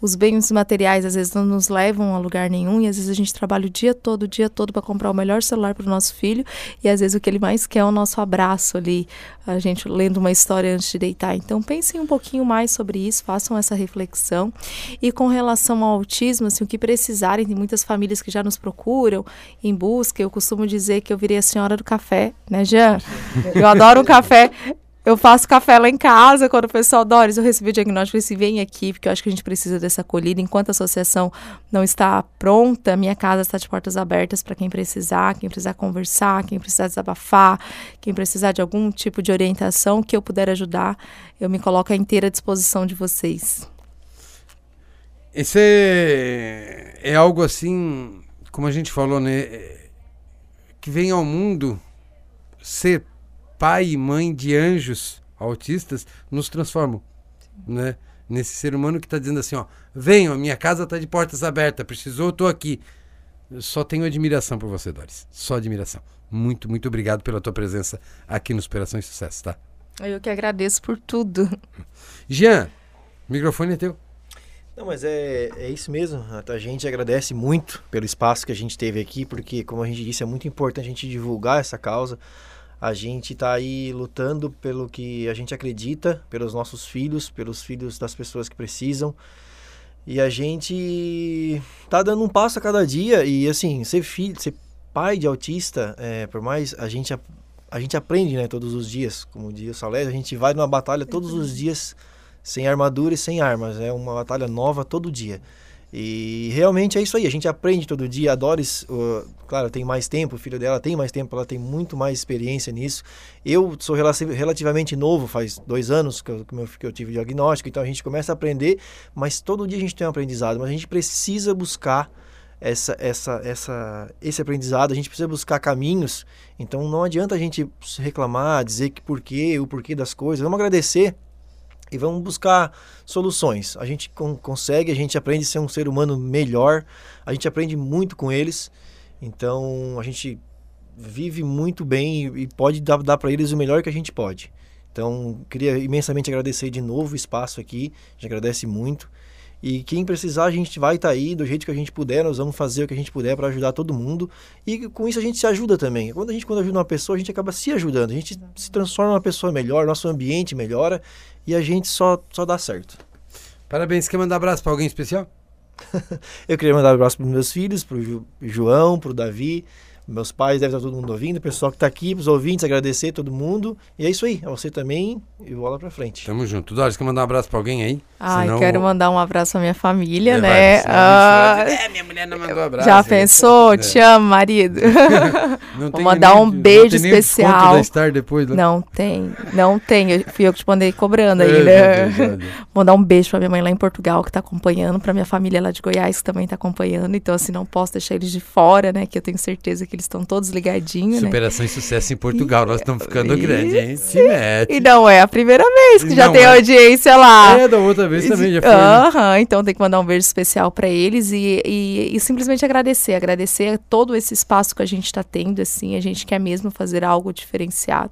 C: Os bens materiais às vezes não nos levam a lugar nenhum e às vezes a gente trabalha o dia todo, o dia todo para comprar o melhor celular para o nosso filho e às vezes o que ele mais quer é o nosso abraço ali, a gente lendo uma história antes de deitar. Então pensem um pouquinho mais sobre isso, façam essa reflexão. E com relação ao autismo, assim, o que precisarem, tem muitas famílias que já nos procuram em busca. Eu costumo dizer que eu virei a senhora do café, né, Jean? Eu adoro o café. Eu faço café lá em casa, quando o pessoal, Doris, eu recebi o diagnóstico, eu disse, vem aqui, porque eu acho que a gente precisa dessa acolhida. Enquanto a associação não está pronta, minha casa está de portas abertas para quem precisar, quem precisar conversar, quem precisar desabafar, quem precisar de algum tipo de orientação que eu puder ajudar, eu me coloco à inteira disposição de vocês.
B: Esse é, é algo assim, como a gente falou, né? Que vem ao mundo ser pai e mãe de anjos autistas nos transformam, né? Nesse ser humano que está dizendo assim, ó, venham, minha casa está de portas abertas, precisou, eu tô aqui. Eu só tenho admiração por você, Doris. Só admiração. Muito, muito obrigado pela tua presença aqui no Superação e Sucesso, tá?
C: Eu que agradeço por tudo.
B: Jean, o microfone é teu.
D: Não, mas é, é isso mesmo. A gente agradece muito pelo espaço que a gente teve aqui, porque, como a gente disse, é muito importante a gente divulgar essa causa. A gente está aí lutando pelo que a gente acredita, pelos nossos filhos, pelos filhos das pessoas que precisam. E a gente tá dando um passo a cada dia. E assim, ser filho, ser pai de autista, é, por mais a gente a gente aprende, né, todos os dias, como diz o Salés, a gente vai numa batalha todos os dias sem armadura e sem armas, é uma batalha nova todo dia. E realmente é isso aí, a gente aprende todo dia. A Doris, uh, claro, tem mais tempo, o filho dela tem mais tempo, ela tem muito mais experiência nisso. Eu sou relativamente novo, faz dois anos que eu, que eu tive diagnóstico, então a gente começa a aprender, mas todo dia a gente tem um aprendizado. Mas a gente precisa buscar essa, essa, essa, esse aprendizado, a gente precisa buscar caminhos. Então não adianta a gente reclamar, dizer que por quê, o porquê das coisas. Vamos agradecer e vamos buscar soluções. A gente con consegue, a gente aprende a ser um ser humano melhor, a gente aprende muito com eles. Então a gente vive muito bem e, e pode dar, dar para eles o melhor que a gente pode. Então, queria imensamente agradecer de novo o espaço aqui, a gente agradece muito. E quem precisar, a gente vai estar tá aí do jeito que a gente puder, nós vamos fazer o que a gente puder para ajudar todo mundo. E com isso a gente se ajuda também. Quando a gente quando ajuda uma pessoa, a gente acaba se ajudando, a gente se transforma uma pessoa melhor, nosso ambiente melhora e a gente só, só dá certo.
B: Parabéns. Quer mandar abraço para alguém especial?
D: Eu queria mandar um abraço para meus filhos, para o João, para o Davi, meus pais devem estar todo mundo ouvindo, o pessoal que está aqui, os ouvintes, agradecer todo mundo. E é isso aí, a você também e bola para frente.
B: Tamo junto. Doris, quer mandar um abraço para alguém aí?
C: Ah, Senão... quero mandar um abraço pra minha família, é, né? Vai, ah, é, minha mulher não mandou abraço. Já pensou? É. Te amo, marido. Vou mandar nem, um beijo não especial.
B: Da Star depois,
C: né? Não tem, não tem. Eu, fui eu que te mandei cobrando aí, né? Vou mandar um beijo pra minha mãe lá em Portugal, que tá acompanhando, pra minha família lá de Goiás, que também tá acompanhando. Então, assim, não posso deixar eles de fora, né? Que eu tenho certeza que eles estão todos ligadinhos,
B: né? Superação
C: né?
B: e sucesso em Portugal. E, Nós estamos ficando grandes, hein?
C: Se mete. E não é a primeira vez que não já tem é. audiência lá.
B: É, da outra vez também já
C: foi. Aham, né? então tem que mandar um beijo especial para eles e, e, e, simplesmente agradecer. Agradecer todo esse espaço que a gente está tendo, assim. A gente quer mesmo fazer algo diferenciado.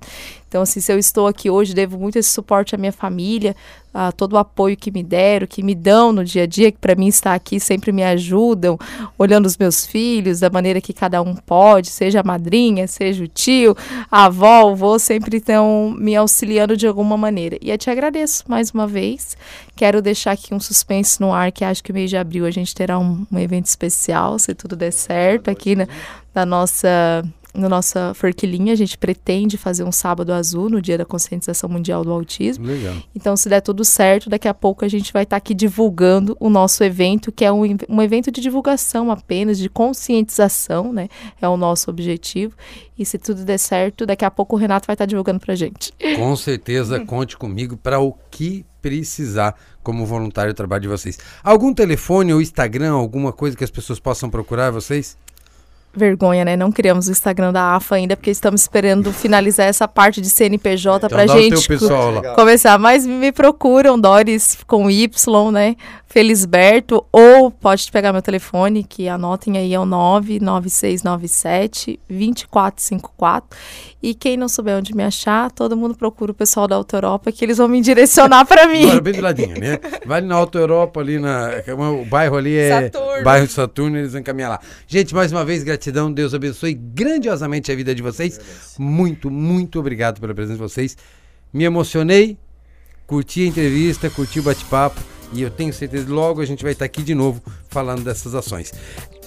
C: Então, assim, se eu estou aqui hoje, devo muito esse suporte à minha família, a todo o apoio que me deram, que me dão no dia a dia, que para mim estar aqui sempre me ajudam, olhando os meus filhos da maneira que cada um pode, seja a madrinha, seja o tio, a avó, o avô, sempre estão me auxiliando de alguma maneira. E eu te agradeço mais uma vez. Quero deixar aqui um suspense no ar, que acho que mês de abril a gente terá um, um evento especial, se tudo der certo, aqui na, na nossa na nossa forquilinha, a gente pretende fazer um sábado azul no dia da conscientização mundial do autismo.
B: Legal.
C: Então, se der tudo certo, daqui a pouco a gente vai estar tá aqui divulgando o nosso evento, que é um, um evento de divulgação apenas, de conscientização, né? É o nosso objetivo. E se tudo der certo, daqui a pouco o Renato vai estar tá divulgando pra gente.
B: Com certeza, conte comigo para o que precisar como voluntário do trabalho de vocês. Algum telefone ou Instagram, alguma coisa que as pessoas possam procurar vocês?
C: Vergonha, né? Não criamos o Instagram da AFA ainda, porque estamos esperando finalizar essa parte de CNPJ então pra gente começar. Mas me procuram, Doris com Y, né? Felisberto, ou pode pegar meu telefone, que anotem aí, é o 99697 2454. E quem não souber onde me achar, todo mundo procura o pessoal da Auto Europa, que eles vão me direcionar para mim.
B: Agora, bem do ladinho, né? Vai na Auto Europa, ali na. O bairro ali é. Saturno. Bairro de Saturno, eles vão encaminhar lá. Gente, mais uma vez, gratidão. Deus abençoe grandiosamente a vida de vocês. Muito, muito obrigado pela presença de vocês. Me emocionei, curti a entrevista, curti o bate-papo. E eu tenho certeza que logo a gente vai estar aqui de novo falando dessas ações.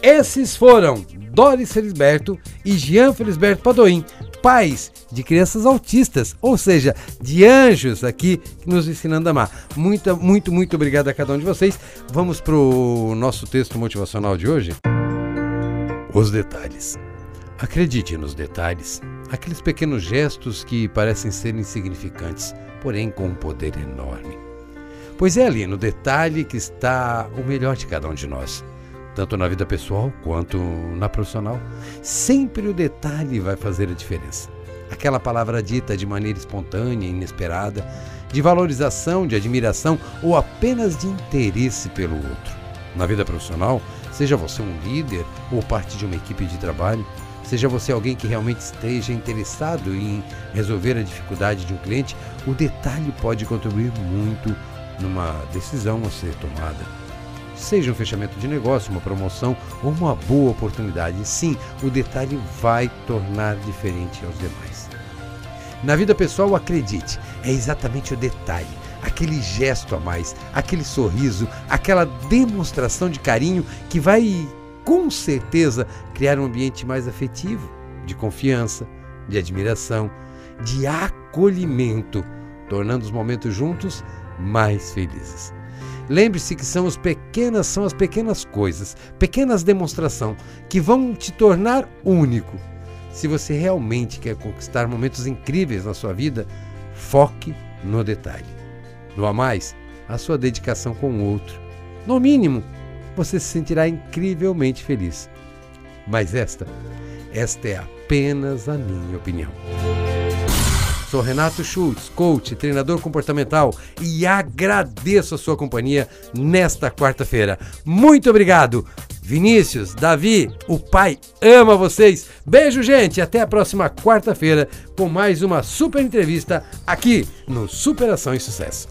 B: Esses foram Doris Felisberto e Jean Felisberto Padoim, pais de crianças autistas, ou seja, de anjos aqui nos ensinando a amar. Muito, muito, muito obrigado a cada um de vocês. Vamos para o nosso texto motivacional de hoje. Os detalhes. Acredite nos detalhes, aqueles pequenos gestos que parecem ser insignificantes, porém com um poder enorme. Pois é ali no detalhe que está o melhor de cada um de nós, tanto na vida pessoal quanto na profissional. Sempre o detalhe vai fazer a diferença. Aquela palavra dita de maneira espontânea, inesperada, de valorização, de admiração ou apenas de interesse pelo outro. Na vida profissional, seja você um líder ou parte de uma equipe de trabalho, seja você alguém que realmente esteja interessado em resolver a dificuldade de um cliente, o detalhe pode contribuir muito numa decisão a ser tomada. Seja um fechamento de negócio, uma promoção ou uma boa oportunidade, sim, o detalhe vai tornar diferente aos demais. Na vida pessoal, acredite, é exatamente o detalhe, aquele gesto a mais, aquele sorriso, aquela demonstração de carinho que vai, com certeza, criar um ambiente mais afetivo, de confiança, de admiração, de acolhimento, tornando os momentos juntos mais felizes. Lembre-se que são as pequenas, são as pequenas coisas, pequenas demonstrações que vão te tornar único. Se você realmente quer conquistar momentos incríveis na sua vida, foque no detalhe. No a mais, a sua dedicação com o outro. No mínimo, você se sentirá incrivelmente feliz. Mas esta, esta é apenas a minha opinião. Sou Renato Schultz, coach, treinador comportamental e agradeço a sua companhia nesta quarta-feira. Muito obrigado! Vinícius, Davi, o pai ama vocês. Beijo, gente. Até a próxima quarta-feira com mais uma super entrevista aqui no Superação e Sucesso.